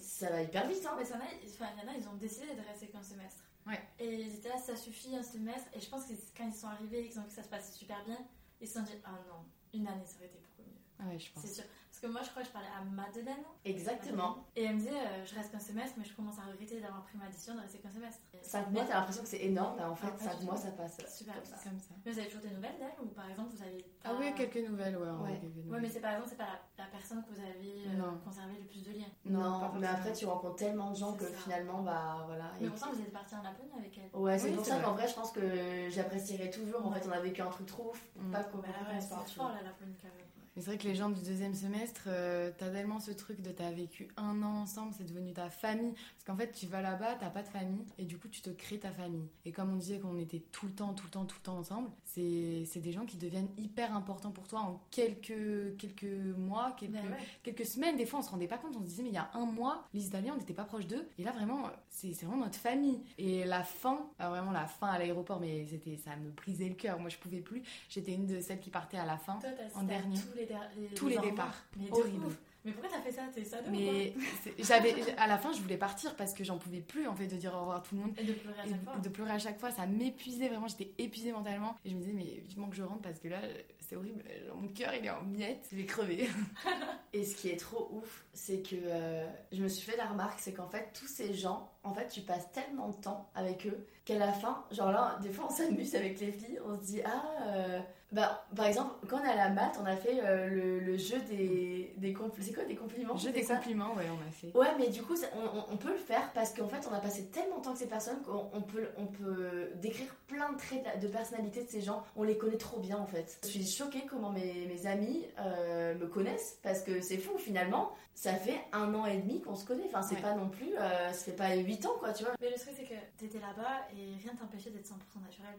B: ça va hyper vite. Hein.
A: Mais ça, il y en a, ils ont décidé de rester qu'un semestre.
C: Ouais.
A: Et ils étaient là, ça suffit un semestre. Et je pense que quand ils sont arrivés et qu'ils ont vu que ça se passait super bien, ils se sont dit, ah non, une année ça aurait été beaucoup mieux.
C: Ah ouais, je pense.
A: C'est sûr. Que moi, je crois que je parlais à Madeleine.
B: Exactement.
A: Et elle me disait, euh, je reste qu'un semestre, mais je commence à regretter d'avoir pris ma décision de rester qu'un semestre. Et
B: 5 mois, t'as l'impression que c'est énorme, mais en fait,
A: Ah, pas
B: 5
A: du
B: mois, ça passe.
A: Super,
B: comme
A: ça.
B: ça.
C: Comme ça.
A: Mais vous avez toujours des nouvelles d'elle Ou par exemple, vous avez.
C: Ah oui, quelques nouvelles, ouais.
B: Ouais.
C: quelques
A: Ouais,
C: nouvelles.
A: mais c'est par exemple, c'est pas la, la personne que vous avez euh, conservé le plus de liens.
B: Non, mais après, tu rencontres tellement de gens que
A: ça.
B: finalement, bah voilà.
A: Mais
B: et-
A: pourtant, vous êtes parti en Laponie avec elle.
B: Ouais, c'est
C: Oui,
B: pour ça
C: vrai.
B: qu'en vrai, je pense que j'apprécierais toujours. En fait, on a vécu un truc trop ouf.
C: Mm.
B: Pas qu'on
A: Bah
B: partout.
A: fort la Laponie quand même.
C: Mais c'est vrai que les gens du deuxième semestre, euh, t'as tellement ce truc de t'as vécu un an ensemble, c'est devenu ta famille. Parce qu'en fait, tu vas là-bas, t'as pas de famille, et du coup, tu te crées ta famille. Et comme on disait qu'on était tout le temps, tout le temps, tout le temps ensemble, c'est c'est des gens qui deviennent hyper importants pour toi en quelques, quelques mois, quelques,
A: ouais.
C: quelques semaines. Des fois, on se rendait pas compte, on se disait, mais il y a un mois, les Italiens, on n'était pas proches d'eux. Et là, vraiment, c'est c'est vraiment notre famille. Et la fin, alors vraiment la fin à l'aéroport, mais c'était ça me brisait le cœur. Moi, je pouvais plus. J'étais une de celles qui partait à la fin.
A: Toi,
C: En dernier.
A: tous les, les-
C: Tous les départs.
A: Mais
C: Horrible.
A: Mais pourquoi t'as fait ça? T'es sado
C: Mais j'avais, à la fin, je voulais partir parce que j'en pouvais plus en fait de dire au revoir à tout le monde.
A: Et de pleurer à
C: Et
A: chaque fois.
C: de pleurer à chaque fois, ça m'épuisait vraiment, j'étais épuisée mentalement. Et je me disais, mais vivement que je rentre parce que là, c'est horrible, mon cœur il est en miettes, je vais crever.
B: Et ce qui est trop ouf, c'est que euh, je me suis fait la remarque, c'est qu'en fait, tous ces gens, en fait, tu passes tellement de temps avec eux qu'à la fin, genre là, des fois, on s'amuse avec les filles, on se dit, ah, euh, bah, par exemple, quand on est à la maths, on a fait euh, le, le jeu des, des compl- c'est quoi des compliments?
C: Jeu des
B: ça?
C: compliments, ouais, on a fait.
B: Ouais, mais du coup, ça- on, on- peut le faire parce qu'en fait, on a passé tellement de temps avec ces personnes qu'on on peut, on peut décrire plein de traits de, de personnalité de ces gens. On les connaît trop bien en fait. Je suis choquée comment mes, mes amis euh, me connaissent parce que c'est fou finalement. Ça fait un an et demi qu'on se connaît. Enfin, c'est
C: Ouais.
B: pas non plus. euh, ça fait pas 8 ans quoi, tu vois.
A: Mais le truc, c'est que t'étais là-bas et rien t'empêchait d'être 100% naturel.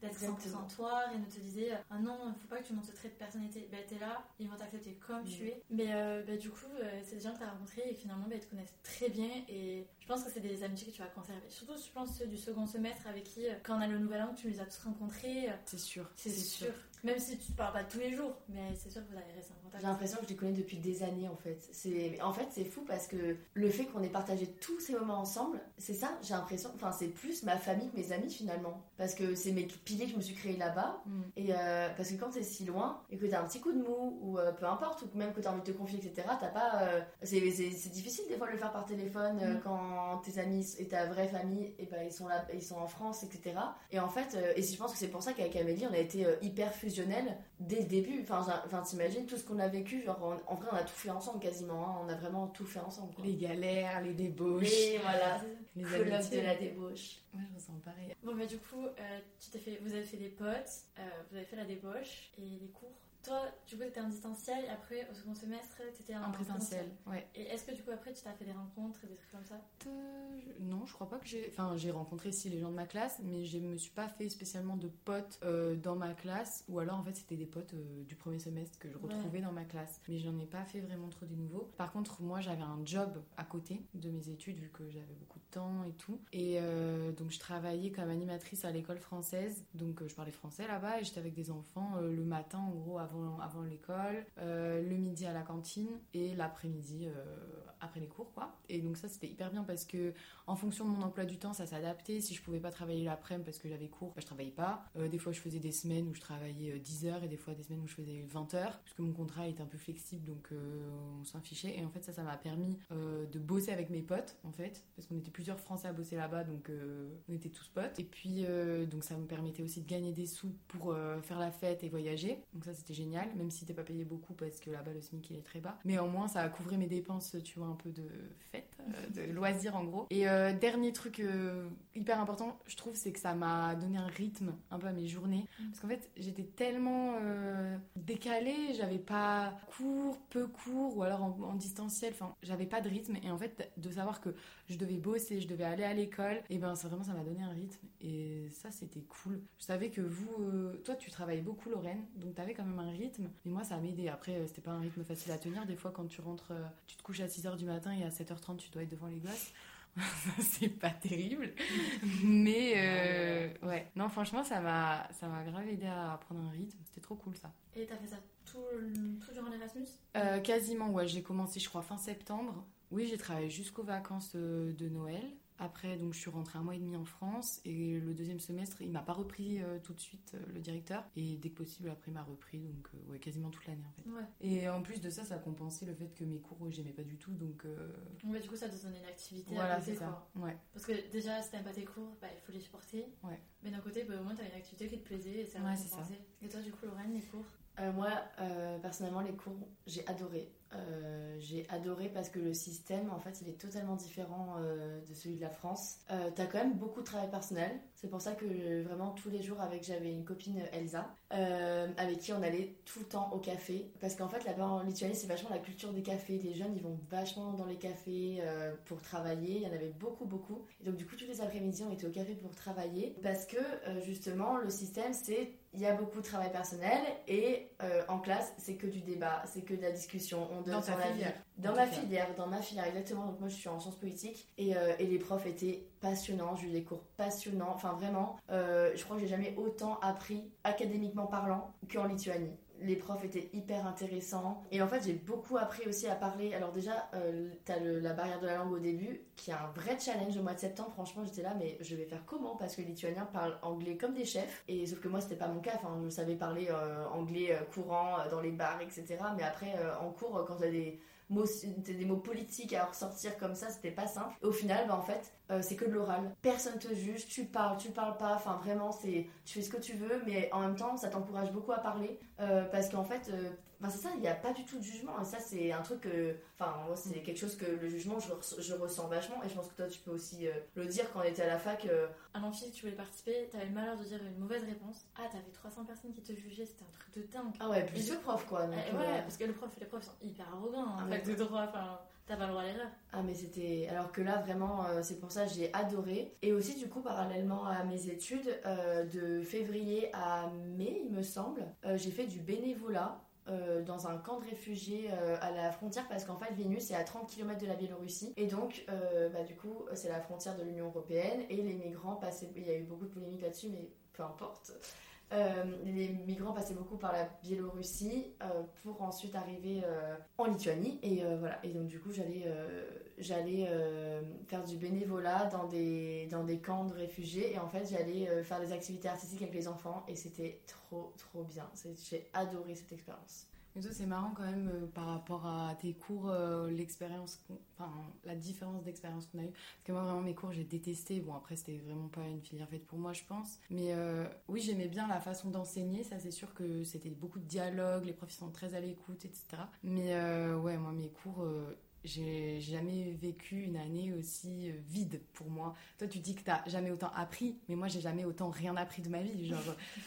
A: D'être
B: Exactement.
A: 100% toi, rien ne te disait Ah non, faut pas que tu montes ce trait de personnalité. Ben t'es là, ils vont t'accepter comme
C: Mm.
A: tu es. Mais euh, ben, du coup, euh, c'est des gens que t'as rencontrés et finalement, ben, ils te connaissent très bien. Et je pense que c'est des amitiés que tu vas conserver. Surtout, je pense, ceux du second semestre avec qui, euh, quand on a le nouvel an, tu les as tous rencontrés.
C: C'est sûr.
A: c'est sûr. Même si tu te parles pas tous les jours, mais c'est sûr que vous allez rester en contact.
B: J'ai l'impression que je les connais depuis des années en fait. C'est en fait c'est fou parce que le fait qu'on ait partagé tous ces moments ensemble, c'est ça. J'ai l'impression, enfin c'est plus ma famille que mes amis finalement, parce que c'est mes piliers que je me suis créé là-bas.
C: Mm.
B: Et euh, parce que quand t'es si loin et que t'as un petit coup de mou ou euh, peu importe ou même que t'as envie de te confier etc. T'as pas, euh, c'est c'est- c'est difficile des fois de le faire par téléphone euh,
A: Mm.
B: quand tes amis et ta vraie famille et ben ils sont là, ils sont en France etc. Et en fait et je pense que c'est pour ça qu'avec Amélie on a été hyper fusionnels dès le début. Enfin t'imagines tout ce qu'on a vécu genre en, en vrai on a tout fait ensemble quasiment. hein. On a vraiment tout fait ensemble. Quoi.
C: Les galères, les débauches,
B: Et voilà,
C: les
B: colloque de la débauche.
C: Ouais, je ressens pareil.
A: Bon, bah, du coup, euh, tu t'es fait, vous avez fait des potes, euh, vous avez fait la débauche et les cours. Toi, du coup, tu étais en distanciel et après, au second semestre, tu étais en,
C: En présentiel, ouais.
A: Et est-ce que du coup, après, tu t'as fait des rencontres et des trucs comme ça?
C: Euh, non, je crois pas que j'ai. Enfin, j'ai rencontré si les gens de ma classe, mais je me suis pas fait spécialement de potes euh, dans ma classe. Ou alors, en fait, c'était des potes euh, du premier semestre que je
A: Ouais.
C: retrouvais dans ma classe. Mais j'en ai pas fait vraiment trop des nouveaux. Par contre, moi, j'avais un job à côté de mes études, vu que j'avais beaucoup de temps et tout. Et euh, donc, je travaillais comme animatrice à l'école française. Donc, je parlais français là-bas et j'étais avec des enfants le matin, en gros, avant, avant l'école, euh, le midi à la cantine et l'après-midi euh, après les cours, quoi. Et donc, ça, c'était hyper bien parce que en fonction de mon emploi du temps, ça s'adaptait. Si je pouvais pas travailler l'après-midi parce que j'avais cours, bah, je travaillais pas. Euh, des fois, je faisais des semaines où je travaillais euh, 10 heures et des fois des semaines où je faisais 20 heures parce que mon contrat était un peu flexible donc euh, on s'en fichait. Et en fait, ça, ça m'a permis euh, de bosser avec mes potes en fait parce qu'on était plusieurs Français à bosser là-bas donc euh, on était tous potes. Et puis, euh, donc ça me permettait aussi de gagner des sous pour euh, faire la fête et voyager. Donc ça, c'était génial, même si t'es pas payé beaucoup parce que là-bas, le SMIC il est très bas. Mais au moins, ça a couvert mes dépenses, tu vois, un peu de fête, de loisirs en gros. Et euh, dernier truc euh, hyper important, je trouve, c'est que ça m'a donné un rythme un peu à mes journées.
A: Mm.
C: Parce qu'en fait, j'étais tellement euh, décalée, j'avais pas cours, peu cours, ou alors en, en distanciel, enfin, j'avais pas de rythme. Et en fait, de savoir que je devais bosser, je devais aller à l'école, et ben ça vraiment, ça m'a donné un rythme. Et ça, c'était cool. Je savais que vous, euh, toi, tu travailles beaucoup, Lorraine, donc t'avais quand même un rythme. Mais moi, ça m'a aidé. Après, euh, c'était pas un rythme facile à tenir. Des fois, quand tu rentres, euh, tu te couches à 6h du matin et à 7h30, tu dois être devant les gosses. c'est pas terrible. Mais euh, ouais, non, franchement, ça m'a ça m'a grave aidé à prendre un rythme. C'était trop cool ça.
A: Et t'as fait ça tout, tout durant l'Erasmus?
C: Euh, quasiment, ouais. J'ai commencé, je crois, fin septembre. Oui, j'ai travaillé jusqu'aux vacances euh, de Noël. Après, donc, je suis rentrée un mois et demi en France. Et le deuxième semestre, il m'a pas repris euh, tout de suite, euh, le directeur. Et dès que possible, après, il m'a repris. Donc, euh, ouais, quasiment toute l'année, en fait.
A: Ouais.
C: Et en plus de ça, ça a compensé le fait que mes cours, j'aimais pas du tout. Donc, euh,
A: Ouais, du coup, ça te donnait une activité
C: voilà,
A: à côté,
C: c'est ça.
A: quoi.
C: Ouais.
A: Parce que déjà, si t'aimes pas tes cours, bah, il faut les supporter.
C: Ouais.
A: Mais d'un côté, bah, au moins, t'as une activité qui te plaisait et ça
C: Ouais, ça.
A: Et toi, du coup, Lorraine, les cours?
B: Euh, moi, euh, personnellement, les cours, j'ai adoré. Euh, j'ai adoré parce que le système, en fait, il est totalement différent euh, de celui de la France. Euh, T'as quand même beaucoup de travail personnel. C'est pour ça que euh, vraiment tous les jours, avec j'avais une copine Elsa, avec qui on allait tout le temps au café. Parce qu'en fait, là-bas en Lituanie, c'est vachement la culture des cafés. Les jeunes, ils vont vachement dans les cafés pour travailler. Il y en avait beaucoup, beaucoup. Et donc, du coup, tous les après-midi, on était au café pour travailler. Parce que, justement, le système, c'est il y a beaucoup de travail personnel et en classe c'est que du débat, c'est que de la discussion, on
C: Dans ta filière.
B: Dans ma filière, dans ma filière exactement. Donc moi je suis en sciences politiques et, euh, et les profs étaient passionnants, j'ai eu des cours passionnants. Enfin vraiment, euh, je crois que j'ai jamais autant appris académiquement parlant qu'en Lituanie. Les profs étaient hyper intéressants et en fait j'ai beaucoup appris aussi à parler. Alors déjà euh, t'as la barrière de la langue au début qui est un vrai challenge au mois de septembre. Franchement j'étais là mais je vais faire comment? Parce que les Lituaniens parlent anglais comme des chefs et sauf que moi c'était pas mon cas. Enfin je savais parler euh, anglais euh, courant dans les bars etc. Mais après en cours quand t'as des des mots politiques à ressortir comme ça, c'était pas simple. Au final, bah, en fait, euh, c'est que de l'oral. Personne te juge, tu parles, tu parles pas. Enfin, vraiment, c'est tu fais ce que tu veux, mais en même temps, ça t'encourage beaucoup à parler euh, parce qu'en fait, bah, c'est ça, il n'y a pas du tout de jugement. Et ça, c'est un truc que, enfin, moi, c'est quelque chose que le jugement, je, res- je ressens vachement. Et je pense que toi, tu peux aussi euh, le dire quand on était à la fac. euh,
A: À l'amphi, tu voulais participer, t'avais le malheur de dire une mauvaise réponse. Ah, t'avais 300 personnes qui te jugeaient, c'était un truc de dingue.
B: ah ouais, plus le prof, quoi. Donc,
A: Et
B: euh,
A: ouais, parce que le prof, les profs sont hyper arrogants en
B: Ah,
A: fait
B: mais-
A: de droit, enfin, t'as pas le droit à l'erreur.
B: Ah mais c'était alors que là vraiment euh, c'est pour ça que j'ai adoré et aussi du coup parallèlement à mes études de février à mai il me semble j'ai fait du bénévolat euh, dans un camp de réfugiés euh, à la frontière parce qu'en fait Vilnius est à 30 km de la Biélorussie. Et donc euh, bah, du coup c'est la frontière de l'Union Européenne et les migrants passaient il y a eu beaucoup de polémiques là-dessus mais peu importe Euh, les migrants passaient beaucoup par la Biélorussie euh, pour ensuite arriver euh, en Lituanie. Et voilà. Et donc du coup j'allais j'allais faire du bénévolat dans des dans des camps de réfugiés. Et en fait j'allais faire des activités artistiques avec les enfants. Et c'était trop trop bien. J'ai adoré cette expérience
C: Mais toi, c'est marrant quand même euh, par rapport à tes cours, euh, l'expérience, enfin la différence d'expérience qu'on a eue. Parce que moi, vraiment, mes cours, j'ai détesté. Bon, après, c'était vraiment pas une filière faite pour moi, je pense. Mais euh, oui, j'aimais bien la façon d'enseigner. Ça, c'est sûr que c'était beaucoup de dialogue, les profs sont très à l'écoute, etc. Mais ouais, moi, mes cours. j'ai jamais vécu une année aussi vide pour moi. Toi, tu dis que t'as jamais autant appris, mais moi, j'ai jamais autant rien appris de ma vie. Genre,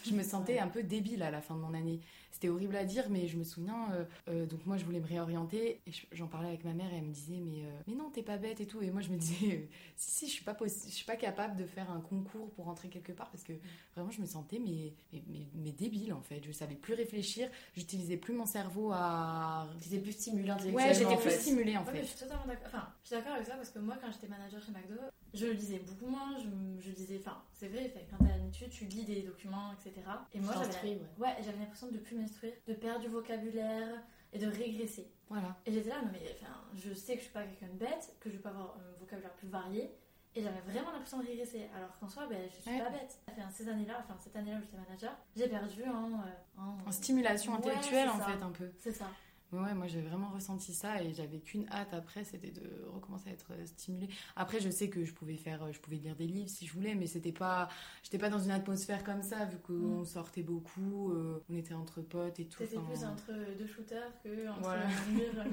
C: je me sentais un peu débile à la fin de mon année. C'était horrible à dire, mais je me souviens, euh, euh, donc moi je voulais me réorienter et je- j'en parlais avec ma mère et elle me disait mais, euh, mais non, t'es pas bête et tout. Et moi je me disais si, si, je suis pas, je suis pas capable de faire un concours pour rentrer quelque part parce que vraiment je me sentais mais, mais, mais, mais débile en fait. Je savais plus réfléchir, j'utilisais plus mon cerveau à.
B: T'étais plus stimulée intellectuellement.
C: Ouais, j'étais
B: en
C: plus
B: fait.
C: stimulée en
A: Ouais, mais
C: fait.
A: je suis totalement d'accord. Enfin, je suis d'accord avec ça parce que moi, quand j'étais manager chez McDo, je lisais beaucoup moins. Je, je lisais, enfin, c'est vrai, fait, quand à l'étude, tu lis des documents, etc. Et moi, j'avais,
B: ouais.
A: ouais, j'avais l'impression de plus m'instruire, de perdre du vocabulaire et de régresser.
C: Voilà.
A: Et j'étais là, non mais, enfin, je sais que je suis pas quelqu'un de bête, que je peux avoir un vocabulaire plus varié. Et j'avais vraiment l'impression de régresser. Alors qu'en soi, ben, je suis
C: Ouais.
A: pas bête. Enfin, ces années-là, enfin, cette année-là où j'étais manager, j'ai perdu en. euh, en-
C: En stimulation intellectuelle en
A: ça.
C: fait un peu.
A: C'est ça.
C: Ouais, moi j'ai vraiment ressenti ça et j'avais qu'une hâte après, c'était de recommencer à être euh, stimulée. Après, je sais que je pouvais faire, euh, je pouvais lire des livres si je voulais, mais c'était pas, j'étais pas dans une atmosphère comme ça vu qu'on
A: Mm.
C: sortait beaucoup, euh, on était entre potes et tout.
A: C'était
C: enfin,
A: plus entre deux shooters que entre
C: Voilà.
A: un livre.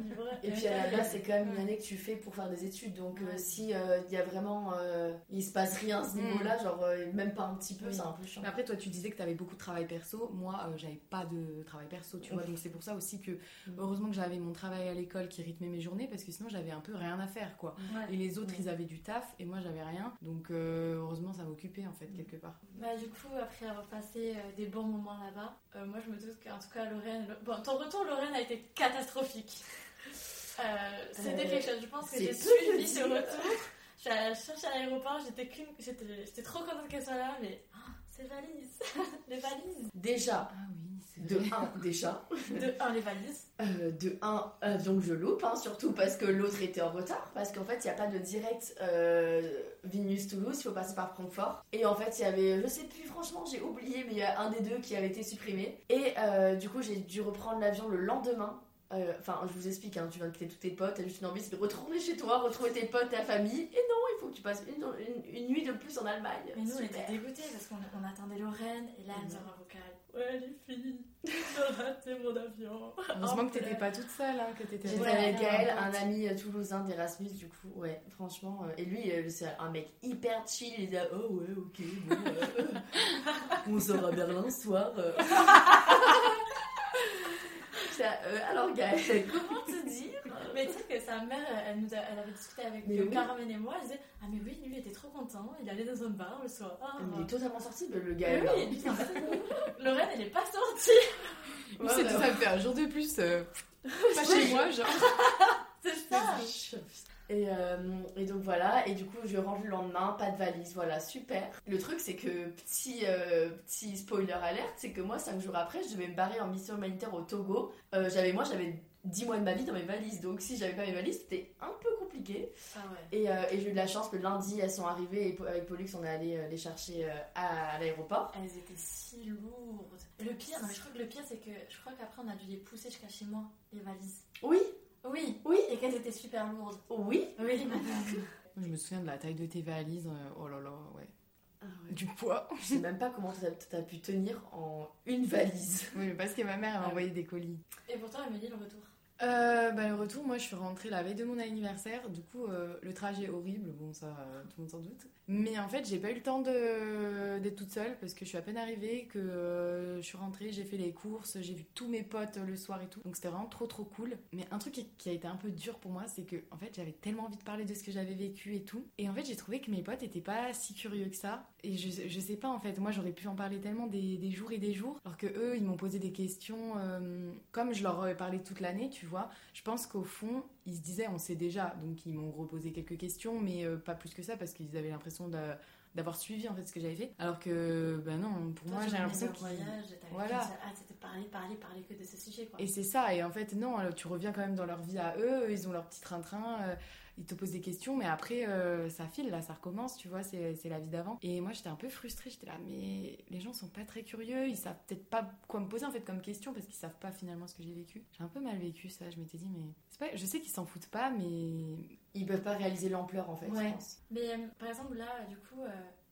B: Et puis à la base, c'est quand même une année que tu fais pour faire des études. Donc euh,
A: Ouais.
B: si euh, il y a vraiment, il se passe rien à ce
C: Mm.
B: niveau-là, genre même pas un petit peu,
C: Oui.
B: c'est un peu chiant.
C: Mais après, toi, tu disais que tu avais beaucoup de travail perso. Moi, j'avais pas de travail perso, tu vois. Donc, c'est pour ça aussi que,
B: Mm.
C: Heureusement que j'avais mon travail à l'école qui rythmait mes journées, parce que sinon, j'avais un peu rien à faire, quoi.
A: Ouais.
C: Et les autres,
B: Mm.
C: ils avaient du taf, et moi, j'avais rien. Donc, euh, heureusement, ça m'occupait, en fait, quelque part.
A: Bah, du coup, après avoir passé euh, des bons moments là-bas, euh, moi je me doute qu'en tout cas, Lorraine. Bon, ton retour, Lorraine, a été catastrophique. Euh, C'était
B: Euh,
A: quelque chose. Je pense que j'ai suivi ce retour. Je suis allée la chercher à l'aéroport, j'étais trop contente qu'elle soit là, mais. oh, ces valises Les valises
B: Déjà,
C: Ah oui,
B: de
C: vrai.
B: 1, déjà.
A: De un, les valises.
B: Euh, de 1, avion que je loupe, hein, surtout parce que l'autre était en retard. Parce qu'en fait, il n'y a pas de direct euh, Vilnius-Toulouse, il faut passer par Francfort. Et en fait, il y avait, je sais plus, franchement, j'ai oublié, mais il y a un des deux qui avait été supprimé. Et euh, du coup, j'ai dû reprendre l'avion le lendemain. Euh, Enfin, je vous explique, hein, tu viens de quitter tous tes potes, t'as juste une envie, c'est de retourner chez toi, retrouver tes potes, ta famille. Et non, il faut que tu passes une, une- une nuit de plus en Allemagne.
A: Mais nous, on
B: Super.
A: était dégoûtés parce qu'on on attendait Lorraine et là, elle nous
B: Mhm.
A: envoie vocal. Ouais, les filles, j'ai raté mon avion.
C: Heureusement
A: En
C: que t'étais pas toute seule, hein, que t'étais
B: J'étais avec
A: ouais.
B: un ami euh, toulousain d'Erasmus, du coup, ouais, franchement. euh, et lui, euh, c'est un mec hyper chill, il dit Oh ouais, ok, bon, euh, on sort à Berlin ce soir. euh. Euh, alors, Gaëlle, comment te dire
A: Mais tu sais que sa mère, elle, nous a- elle avait discuté avec
B: Mais oui.
A: Carmen et moi, elle disait Ah, mais oui, lui, il était trop content, il allait dans un bar le soir.
B: Il est totalement sorti, le, Gaël. hein.
A: oui, putain, Lorraine, elle est pas sortie.
B: Ouais,
C: c'est tout, ça me fait un jour de plus. euh, pas chez moi, genre.
A: C'est ça.
B: Et, euh, et donc voilà, et du coup je rentre le lendemain, pas de valise, voilà, super. Le truc c'est que, petit, euh, petit spoiler alerte, c'est que moi 5 jours après je devais me barrer en mission humanitaire au Togo. Euh, j'avais, moi j'avais 10 mois de ma vie dans mes valises, donc si j'avais pas mes valises c'était un peu compliqué.
A: Ah ouais.
B: Et, euh, et j'ai eu de la chance que lundi elles sont arrivées et avec Pollux on est allé euh, les chercher euh, à, à l'aéroport.
A: Elles étaient si lourdes. Le pire, non, mais je crois que le pire, c'est que je crois qu'après, on a dû les pousser jusqu'à chez moi, les valises.
B: Oui,
A: Oui.
B: Oui.
A: Et qu'elles étaient super lourdes.
B: oui.
A: Oui, madame.
C: Je me souviens de la taille de tes valises. oh là là, ouais.
B: Ah ouais.
C: Du poids.
B: Je sais même pas comment t'as t'as pu tenir en une valise.
C: Oui, mais parce que ma mère elle m'a
A: Ah
C: envoyé des colis.
A: Et pourtant, elle me dit le retour.
C: Euh, bah, le retour, moi je suis rentrée la veille de mon anniversaire, du coup euh, le trajet horrible, bon ça euh, tout le monde s'en doute. Mais en fait j'ai pas eu le temps d'être toute seule parce que je suis à peine arrivée, que euh, je suis rentrée, j'ai fait les courses, j'ai vu tous mes potes le soir et tout. Donc c'était vraiment trop trop cool. Mais un truc qui, a été un peu dur pour moi, c'est que en fait j'avais tellement envie de parler de ce que j'avais vécu et tout. Et en fait j'ai trouvé que mes potes étaient pas si curieux que ça. Et je, je sais pas en fait, moi j'aurais pu en parler tellement des, des jours et des jours, alors que eux ils m'ont posé des questions comme je leur ai parlé toute l'année, tu vois. Je pense qu'au fond, ils se disaient, on sait déjà, donc ils m'ont reposé quelques questions, mais euh, pas plus que ça, parce qu'ils avaient l'impression d'avoir suivi en fait ce que j'avais fait. Alors que, ben non, pour
A: Toi,
C: moi j'ai l'impression qu'ils...
A: voyage,
C: Voilà.
A: hâte, c'était parler, parler, parler que de ce sujet, quoi.
C: Et c'est ça, et en fait, non, tu reviens quand même dans leur vie à eux, ils ont leur petit train-train, euh, ils te posent des questions, mais après, euh, ça file, là, ça recommence, tu vois, c'est la vie d'avant. Et moi, j'étais un peu frustrée, j'étais là, mais les gens sont pas très curieux, ils savent peut-être pas quoi me poser en fait comme question, parce qu'ils savent pas finalement ce que j'ai vécu. J'ai un peu mal vécu ça, je m'étais dit, mais. c'est Pas... Je sais qu'ils s'en foutent pas, mais.
B: Ils peuvent pas réaliser l'ampleur en fait,
A: Ouais.
B: je pense.
A: Mais euh, par exemple, là, du coup, euh,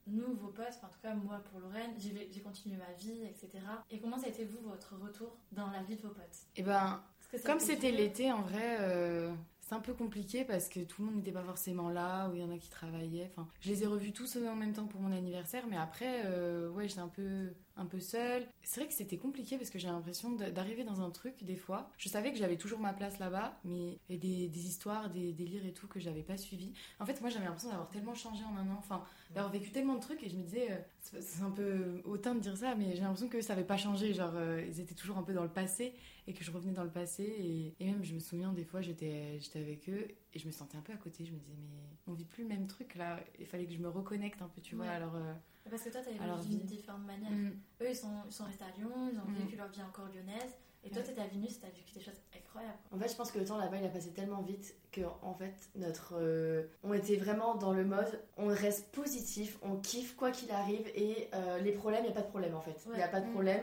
A: nous, vos potes, enfin, en tout cas, moi pour Lorraine, j'ai continué ma vie, etc. Et comment ça a été, vous, votre retour dans la vie de vos potes?
C: Et ben, Comme c'était l'été, en vrai, euh, c'est un peu compliqué parce que tout le monde n'était pas forcément là, ou il y en a qui travaillaient. Enfin, je les ai revus tous en même temps pour mon anniversaire, mais après, euh, ouais, j'étais un peu, un peu seule. C'est vrai que c'était compliqué parce que j'ai l'impression d'arriver dans un truc des fois. Je savais que j'avais toujours ma place là-bas, mais a des, des histoires, des délires et tout que j'avais pas suivi. En fait, moi j'avais l'impression d'avoir tellement changé en un an, enfin d'avoir vécu tellement de trucs et je me disais, euh, c'est un peu hautain de dire ça, mais j'ai l'impression que ça avait pas changé. Genre, euh, ils étaient toujours un peu dans le passé et que je revenais dans le passé. Et, et même, je me souviens des fois, j'étais avec eux et je me sentais un peu à côté. Je me disais, mais on vit plus le même truc là. Il fallait que je me reconnecte un peu, tu vois. Alors, euh,
A: Parce que toi, t'as
C: Alors,
A: évolué d'une différente manière.
C: mm,
A: Eux, ils sont, ils sont restés à Lyon, ils ont
C: Mm.
A: vécu leur vie encore lyonnaise. Et toi,
C: Ouais.
A: t'étais à Vénus, t'as vécu des choses
B: En fait, je pense que le temps là-bas, il a passé tellement vite que, en fait, notre, euh, on était vraiment dans le mode, on reste positif, on kiffe quoi qu'il arrive et euh, les problèmes, il n'y a pas de problème en fait. Il n'y a pas de
C: Mm.
B: problème.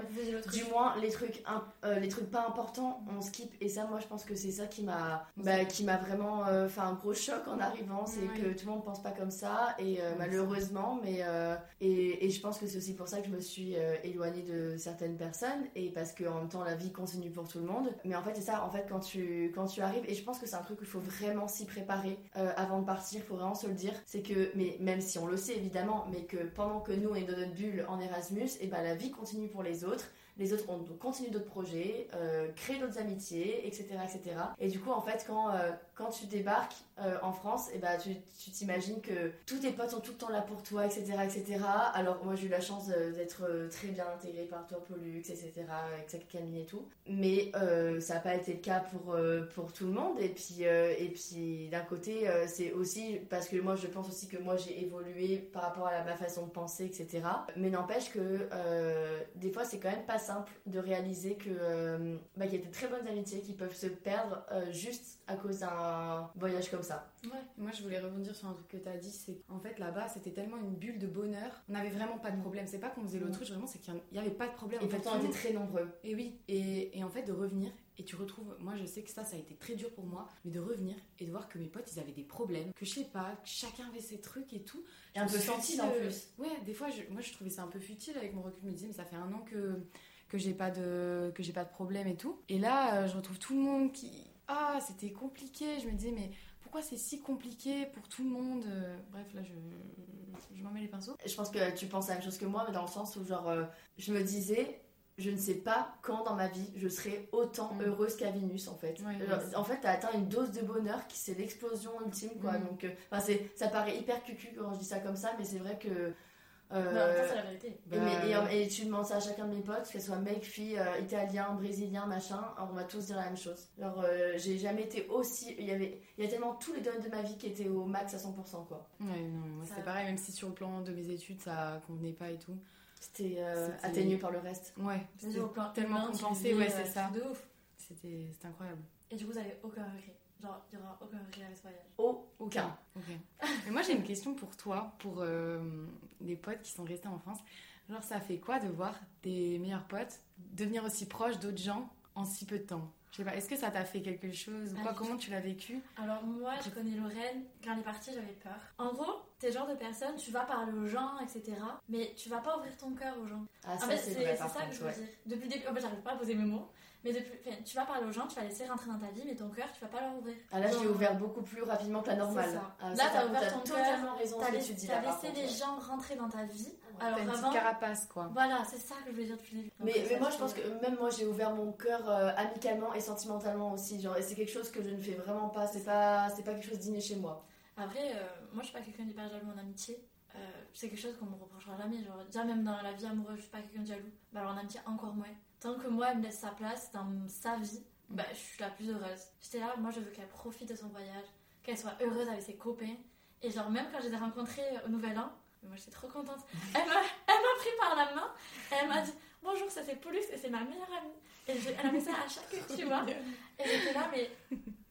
B: Du moins, les trucs, imp- euh, les trucs pas importants, on skip. Et ça, moi, je pense que c'est ça qui m'a, bah, qui m'a vraiment fait un gros choc en arrivant. C'est que tout le monde pense pas comme ça. Et malheureusement, mais et, et je pense que c'est aussi pour ça que je me suis éloignée de certaines personnes. Et parce que en même temps, la vie continue pour tout le monde. Mais en fait, c'est ça. En fait, quand tu quand tu arrives, et je pense que c'est un truc qu'il faut vraiment s'y préparer euh, avant de partir. Il faut vraiment se le dire. C'est que, mais même si on le sait évidemment, mais que pendant que nous on est dans notre bulle en Erasmus, et ben la vie continue pour les autres les autres ont continué d'autres projets, euh, créé d'autres amitiés, etc., etc. Et du coup, en fait, quand, euh, quand tu débarques euh, en France, et bah, tu tu t'imagines que tous tes potes sont tout le temps là pour toi, etc., etc. Alors, moi, j'ai eu la chance euh, d'être euh, très bien intégrée par toi, Pollux, etc., avec Camille et tout. Mais ça n'a pas été le cas pour, pour tout le monde. Et puis, puis d'un côté, c'est aussi parce que moi, je pense aussi que moi, j'ai évolué par rapport à ma façon de penser, etc. Mais n'empêche que des fois, c'est quand même pas simple de réaliser bah, qu'il y a de très bonnes amitiés qui peuvent se perdre juste à cause d'un voyage comme ça.
A: Ouais.
C: Moi, je voulais rebondir sur un truc que tu as dit, c'est qu'en fait, là-bas, c'était tellement une bulle de bonheur. On n'avait vraiment pas de problème. C'est pas qu'on faisait l'autruche, vraiment, c'est qu'il n'y avait pas de problème.
B: Et
C: En fait,
B: pourtant, on
C: tout-
B: était très nombreux.
C: Et oui, et, et en fait, de revenir, et tu retrouves, moi je sais que ça, ça a été très dur pour moi, mais de revenir et de voir que mes potes, ils avaient des problèmes, que je sais pas, que chacun avait ses trucs et tout.
B: Et un peu futile en plus.
C: Ouais, des fois, je- moi je trouvais ça un peu futile avec mon recul. Je me disais, mais ça fait un an que, que j'ai pas, de, que j'ai pas de problème et tout. Et là, euh, je retrouve tout le monde qui. Ah, c'était compliqué. Je me disais, mais pourquoi c'est si compliqué pour tout le monde Euh, Bref, là, je, je m'en mets les pinceaux.
B: Je pense que tu penses la même chose que moi, mais dans le sens où, genre, euh, je me disais, je ne sais pas quand dans ma vie je serai autant
C: Mm.
B: heureuse qu'à Vénus, en fait. En fait, t'as atteint une dose de bonheur qui c'est l'explosion ultime, quoi.
C: Mm.
B: Donc, euh, ça paraît hyper cucu quand je dis ça comme ça, mais c'est vrai que. Euh,
A: Mais en même temps, c'est la vérité.
B: et,
C: Bah,
B: mais- et en- et tu demandes ça à chacun de mes potes, qu'elles soient mecs, filles, euh, italiens, brésiliens, machin, on va tous dire la même chose. Genre, euh, j'ai jamais été aussi. Il y avait, il y a tellement tous les domaines de ma vie qui étaient au max à 100%, quoi.
C: Ouais, non, mais moi
A: Ça-
C: c'était pareil, même si sur le plan de mes études ça convenait pas et tout.
B: C'était euh, atténué par le reste.
C: Ouais, c'était tellement compensé, ouais, c'est ça.
A: de ouf.
C: C'était c'était incroyable.
A: Et du coup, vous avez aucun regret. Genre, il y aura aucun regret avec ce voyage.
B: Aucun.
C: Ok. Mais moi j'ai une question pour toi, pour euh, les potes qui sont restés en France. Genre ça fait quoi de voir tes meilleurs potes devenir aussi proches d'autres gens en si peu de temps? Je sais pas, est-ce que ça t'a fait quelque chose ou quoi? Comment tu l'as vécu?
A: Alors moi, je connais Lorraine. Quand elle est partie, j'avais peur. En gros, t'es le genre de personne, tu vas parler aux gens, etc. Mais tu vas pas ouvrir ton cœur aux gens.
B: Ah,
A: En
B: ça,
A: fait,
B: c'est
A: ça que je veux
B: ouais.
A: dire. Depuis le début, en fait, j'arrive pas à poser mes mots. Mais depuis, tu vas parler aux gens, tu vas laisser rentrer dans ta vie, mais ton cœur, tu vas pas leur ouvrir.
B: Ah, là, je l'ai
A: Non.
B: ouvert beaucoup plus rapidement que la normale.
A: Ça.
B: Ah,
A: Là, t'as ouvert ton
B: t'as totalement raison
A: T'as laissé, les
B: ouais.
A: gens rentrer dans ta vie.
C: T'as
A: Alors
C: une
A: avant,
C: carapace quoi.
A: voilà, c'est ça que je voulais dire depuis le début.
B: Mais, moi, je pense que même moi, j'ai ouvert mon cœur euh, amicalement et sentimentalement aussi. Genre, et c'est quelque chose que je ne fais vraiment pas. C'est pas, c'est pas quelque chose d'inné chez moi.
A: Après, euh, moi, je suis pas quelqu'un d'hyper jaloux en amitié. Euh, c'est quelque chose qu'on me reprochera jamais. Genre, déjà, même dans la vie amoureuse, je suis pas quelqu'un de jaloux. Bah, alors en amitié, encore moins. Tant que moi, elle me laisse sa place dans sa vie, bah, je suis la plus heureuse. J'étais là, moi, je veux qu'elle profite de son voyage, qu'elle soit heureuse avec ses copains. Et genre, même quand je les au Nouvel An, moi, j'étais trop contente. Elle m'a pris par la main elle m'a dit Bonjour, ça c'est Poulux et c'est ma meilleure amie. Et elle a fait ça à chaque tu vois. Et j'étais là, mais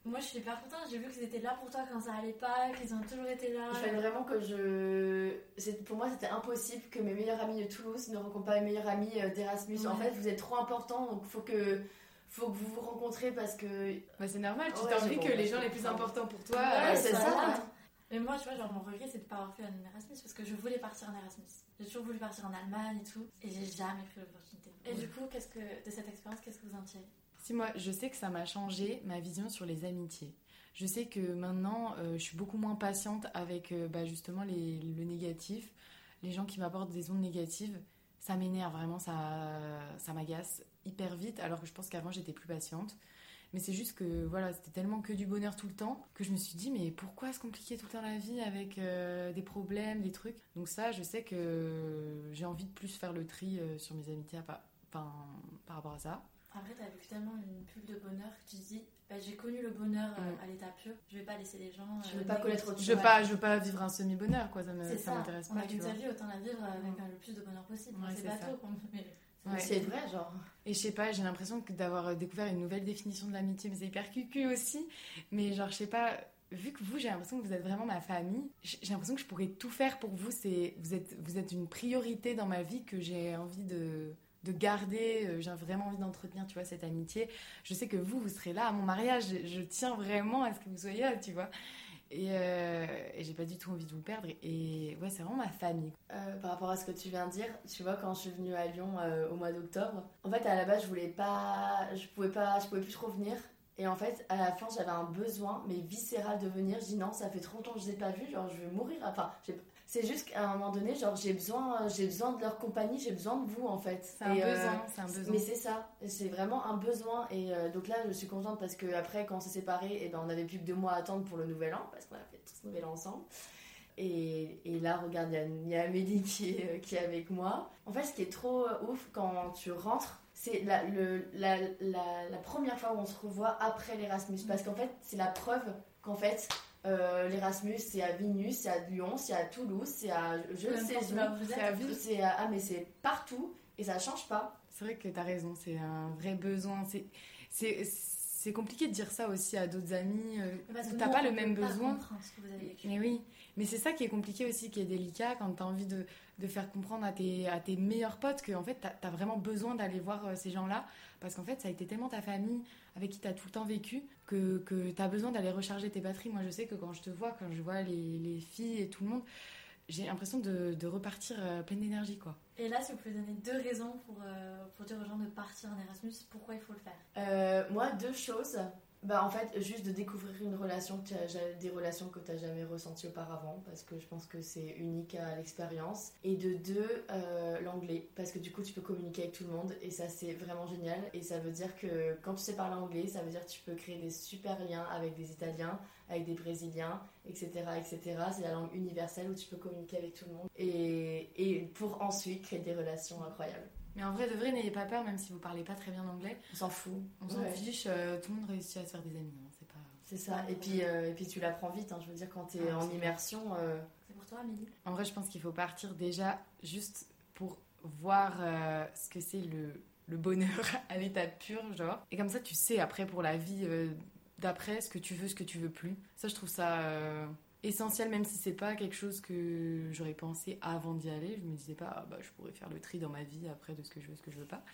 A: moi, je suis hyper contente. J'ai vu qu'ils étaient là pour toi quand ça allait pas, qu'ils ont toujours été là.
B: Il fallait vraiment que je. Pour moi, c'était impossible que mes meilleurs amis de Toulouse ne rencontrent pas mes meilleurs amis euh, d'Erasmus. En fait, vous êtes trop importants, donc faut que. Faut que vous vous rencontrez parce que.
C: Bah, c'est normal, tu
B: Ouais,
C: envie
B: j'ai
C: que
B: bon,
C: les gens les plus importants pour toi.
A: Ouais,
C: euh,
B: c'est
A: ça,
B: ça.
A: là. Mais moi, tu vois, genre, mon regret, c'est de pas avoir fait un Erasmus parce que je voulais partir en Erasmus. J'ai toujours voulu partir en Allemagne et tout, et j'ai jamais pris l'opportunité. Et du coup, qu'est-ce que de cette expérience, qu'est-ce que vous en tirez?
C: Si moi, je sais que ça m'a changé ma vision sur les amitiés. Je sais que maintenant, euh, je suis beaucoup moins patiente avec euh, bah, justement le négatif, les gens qui m'apportent des ondes négatives. ça m'énerve vraiment, ça, ça m'agace hyper vite, alors que je pense qu'avant j'étais plus patiente. Mais c'est juste que voilà, c'était tellement que du bonheur tout le temps que je me suis dit, mais pourquoi se compliquer tout le temps la vie avec euh, des problèmes, des trucs? Donc, ça, je sais que j'ai envie de plus faire le tri sur mes amitiés enfin, par rapport à ça.
A: Après, t'as vécu tellement une bulle de bonheur que tu te dis, bah, j'ai connu le bonheur euh,
C: Mm.
A: à l'état pur, je vais pas laisser les gens.
B: Je
A: euh,
B: veux pas connaître autre
C: Je veux pas, je veux pas vivre un semi-bonheur, quoi, ça m'intéresse
A: on
C: pas,
A: a
C: tu
A: qu'une vie, autant la vivre avec
C: Mm.
A: euh, le plus de bonheur possible.
C: Ouais,
A: c'est bateau, mais
C: Ouais.
B: C'est vrai, genre.
C: Et je sais pas, j'ai l'impression que d'avoir découvert une nouvelle définition de l'amitié, mais c'est hyper cucu aussi. Mais genre, je sais pas, vu que vous, j'ai l'impression que vous êtes vraiment ma famille, j'ai j'ai l'impression que je pourrais tout faire pour vous. C'est, vous, êtes, vous êtes une priorité dans ma vie que j'ai envie de, de garder. euh, J'ai vraiment envie d'entretenir, tu vois, cette amitié. Je sais que vous, vous serez là à mon mariage. Je, tiens vraiment à ce que vous soyez là, tu vois. Et, euh, et j'ai pas du tout envie de vous perdre. Et ouais, c'est vraiment ma famille.
B: Euh, par rapport à ce que tu viens de dire, tu vois, quand je suis venue à Lyon euh, au mois d'octobre, en fait, à la base, je voulais pas, je pouvais pas, je pouvais plus trop venir. Et en fait, à la fin, j'avais un besoin, mais viscéral de venir. Je dis non, ça fait 30 ans que je ai pas vus, genre, je vais mourir. Enfin, j'ai- c'est juste qu'à un moment donné, genre, j'ai besoin, j'ai besoin de leur compagnie, j'ai besoin de vous, en fait.
C: C'est un
B: euh,
C: besoin, c'est un besoin.
B: Mais c'est ça, c'est vraiment un besoin. Et euh, donc là, je suis contente parce que après, quand on s'est séparés, et ben, on avait plus que deux mois à attendre pour le nouvel an, parce qu'on a fait tout ce nouvel an ensemble. Et, et là, regarde, il y y, a Amélie qui est, euh, qui est avec moi. En fait, ce qui est trop euh, ouf quand tu rentres, c'est la, la, la première fois où on se revoit après l'Erasmus. Parce qu'en fait, c'est la preuve qu'en fait, euh, l'Erasmus, c'est à Vilnius, c'est à Lyon, c'est à Toulouse, c'est à je ne sais où.
C: C'est à.
B: C'est à- ah, mais c'est partout et ça change pas.
C: C'est vrai que t'as raison, c'est un vrai besoin. C'est, compliqué de dire ça aussi à d'autres amis. euh, où
A: que
C: t'as pas le même besoin. Mais oui, mais c'est ça qui est compliqué aussi, qui est délicat quand t'as envie de, de faire comprendre à tes, à tes meilleurs potes que en fait t'as, t'as vraiment besoin d'aller voir euh, ces gens-là parce qu'en fait ça a été tellement ta famille avec qui t'as tout le temps vécu que, que t'as besoin d'aller recharger tes batteries. Moi je sais que quand je te vois, quand je vois les, les filles et tout le monde, j'ai l'impression de, de repartir euh, pleine d'énergie quoi.
A: Et là, si vous pouvez donner deux raisons pour, euh, pour dire aux gens de partir en Erasmus, pourquoi il faut le faire?
B: Euh, moi, deux choses. Bah, en fait, juste de découvrir une relation, que as des relations que tu n'as jamais ressenties auparavant, parce que je pense que c'est unique à l'expérience. Et de deux, euh, l'anglais, parce que du coup, tu peux communiquer avec tout le monde, et ça, c'est vraiment génial. Et ça veut dire que quand tu sais parler anglais, ça veut dire que tu peux créer des super liens avec des Italiens, avec des Brésiliens, etc. etc. C'est la langue universelle où tu peux communiquer avec tout le monde. Et, et pour ensuite créer des relations incroyables.
C: Mais en vrai de vrai, n'ayez pas peur, même si vous parlez pas très bien anglais.
B: On s'en fout.
C: On s'en
B: Ouais.
C: fiche, euh, tout le monde réussit à se faire des amis. hein, c'est pas...
B: C'est ça, et puis, euh, et puis tu l'apprends vite, hein. je veux dire, quand tu es
C: Ah,
B: en immersion, euh,
A: C'est pour toi, Amélie
C: En vrai, je pense qu'il faut partir déjà juste pour voir euh, ce que c'est le, le bonheur à l'état pur, genre. Et comme ça, tu sais après pour la vie euh, d'après ce que tu veux, ce que tu veux plus. Ça, je trouve ça euh, essentiel, même si c'est pas quelque chose que j'aurais pensé avant d'y aller. Je me disais pas, ah, bah, je pourrais faire le tri dans ma vie après de ce que je veux, ce que je veux pas.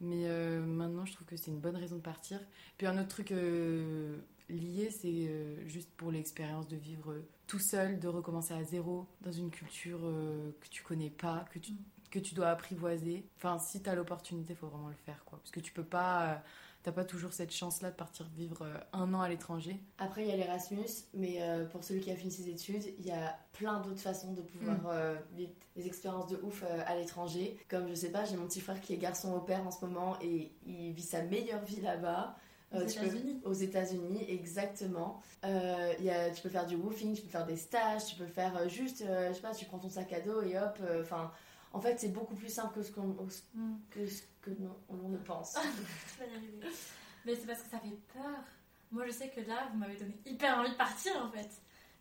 C: Mais euh, maintenant, je trouve que c'est une bonne raison de partir. Puis un autre truc euh, lié, c'est euh, juste pour l'expérience de vivre tout seul, de recommencer à zéro dans une culture que tu connais pas, que tu,
A: Mm.
C: que tu dois apprivoiser. Enfin, si tu as l'opportunité, il faut vraiment le faire, quoi. Parce que tu peux pas... T'as pas toujours cette chance-là de partir vivre euh, un an à l'étranger.
B: après il y a l'Erasmus, mais euh, pour celui qui a fini ses études, il y a plein d'autres façons de pouvoir
C: Mm.
B: euh, vivre des expériences de ouf euh, à l'étranger. Comme je sais pas, j'ai mon petit frère qui est garçon au père en ce moment et il vit sa meilleure vie là-bas.
A: Aux
B: Euh, tu peux-
A: États-Unis
B: Aux États-Unis, exactement. Euh, il y a, tu peux faire du woofing, tu peux faire des stages, tu peux faire juste, euh, je sais pas, tu prends ton sac à dos et hop. Enfin, en fait, c'est beaucoup plus simple que ce qu'on
A: Hmm.
B: que ce que non- on ne pense.
A: Tu vas y arriver. Mais c'est parce que ça fait peur. Moi, je sais que là, vous m'avez donné hyper envie de partir en fait.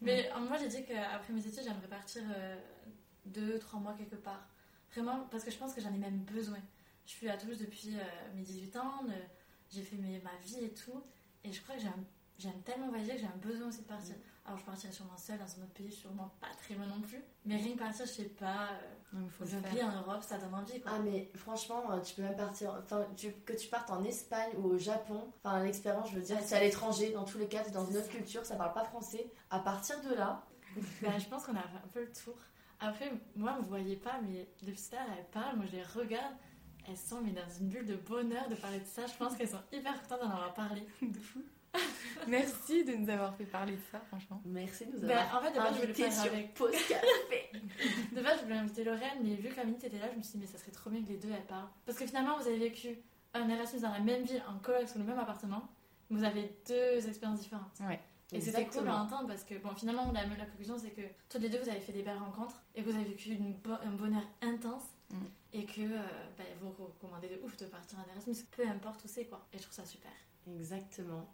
A: Mais euh, moi, j'ai dit qu'après mes études, j'aimerais partir euh, deux, trois mois quelque part. Vraiment, parce que je pense que j'en ai même besoin. Je suis à Toulouse depuis euh, mes 18 ans, euh, j'ai fait mes- ma vie et tout. Et je crois que j'aime j'aime tellement voyager que j'ai un besoin aussi de partir. Alors, je partirai sûrement seule dans un autre pays, sûrement pas très loin non plus. Mais rien que partir, je sais pas, euh,
C: faut le
A: pays en Europe, ça donne envie quoi.
B: Ah mais franchement, euh, tu peux même partir, enfin tu- que tu partes en Espagne ou au Japon, enfin l'expérience, je veux dire, c'est à l'étranger, dans tous les cas, t'es dans une autre culture, ça parle pas français. À partir de là,
A: Ben, je pense qu'on a fait un peu le tour. Après, moi, vous voyez pas, mais à l'heure, elles parlent, moi je les regarde. Elles sont mais dans une bulle de bonheur de parler de ça. Je pense qu'elles sont hyper contentes d'en avoir parlé.
C: De fou. Merci de nous avoir fait parler de ça, franchement.
B: Merci de nous
A: Bah,
B: avoir
A: en fait, de base, je voulais faire
B: sur
A: avec.
B: Pause Café.
A: De base, je voulais inviter Lorraine, mais vu qu'Amélie était là, je me suis dit, mais ça serait trop bien que les deux elles parlent. Parce que finalement, vous avez vécu un Erasmus dans la même ville, en coloc, sur le même appartement. mais Vous avez deux expériences différentes.
C: Ouais.
A: Et c'était cool à entendre parce que, bon, finalement, la, la conclusion, c'est que tous les deux, vous avez fait des belles rencontres et que vous avez vécu une bo- un bonheur intense
C: Mm.
A: et que euh, bah, vous recommandez de ouf de partir en Erasmus, peu importe où c'est, quoi. Et je trouve ça super.
B: Exactement.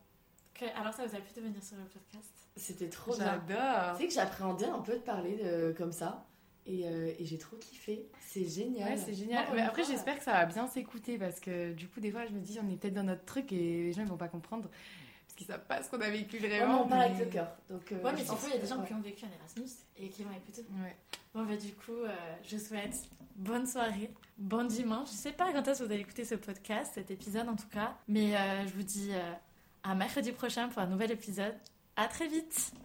A: Alors, ça vous a plu de venir sur le podcast
B: C'était trop bien.
C: J'adore.
B: Tu sais que j'appréhendais un peu de parler de, comme ça. Et, euh, et j'ai trop kiffé. C'est génial.
C: Ouais, c'est génial. Mais après, j'espère que ça va bien s'écouter parce que du coup, des fois, je me dis, on est peut-être dans notre truc et les gens ils vont pas comprendre parce qu'ils savent pas ce qu'on a vécu
B: Ouais, mais
C: vraiment.
B: on parle avec
C: mais-
B: le cœur. Donc, euh,
A: Ouais, mais faut, il y a des gens
B: ouais.
A: qui ont vécu un Erasmus et qui vont écouter.
C: Ouais.
A: Bon, bah, du coup, euh, je souhaite bonne soirée, bon dimanche. Je sais pas quand est-ce que vous allez écouter ce podcast, cet épisode en tout cas. Mais euh, je vous dis euh, à mercredi prochain pour un nouvel épisode. À très vite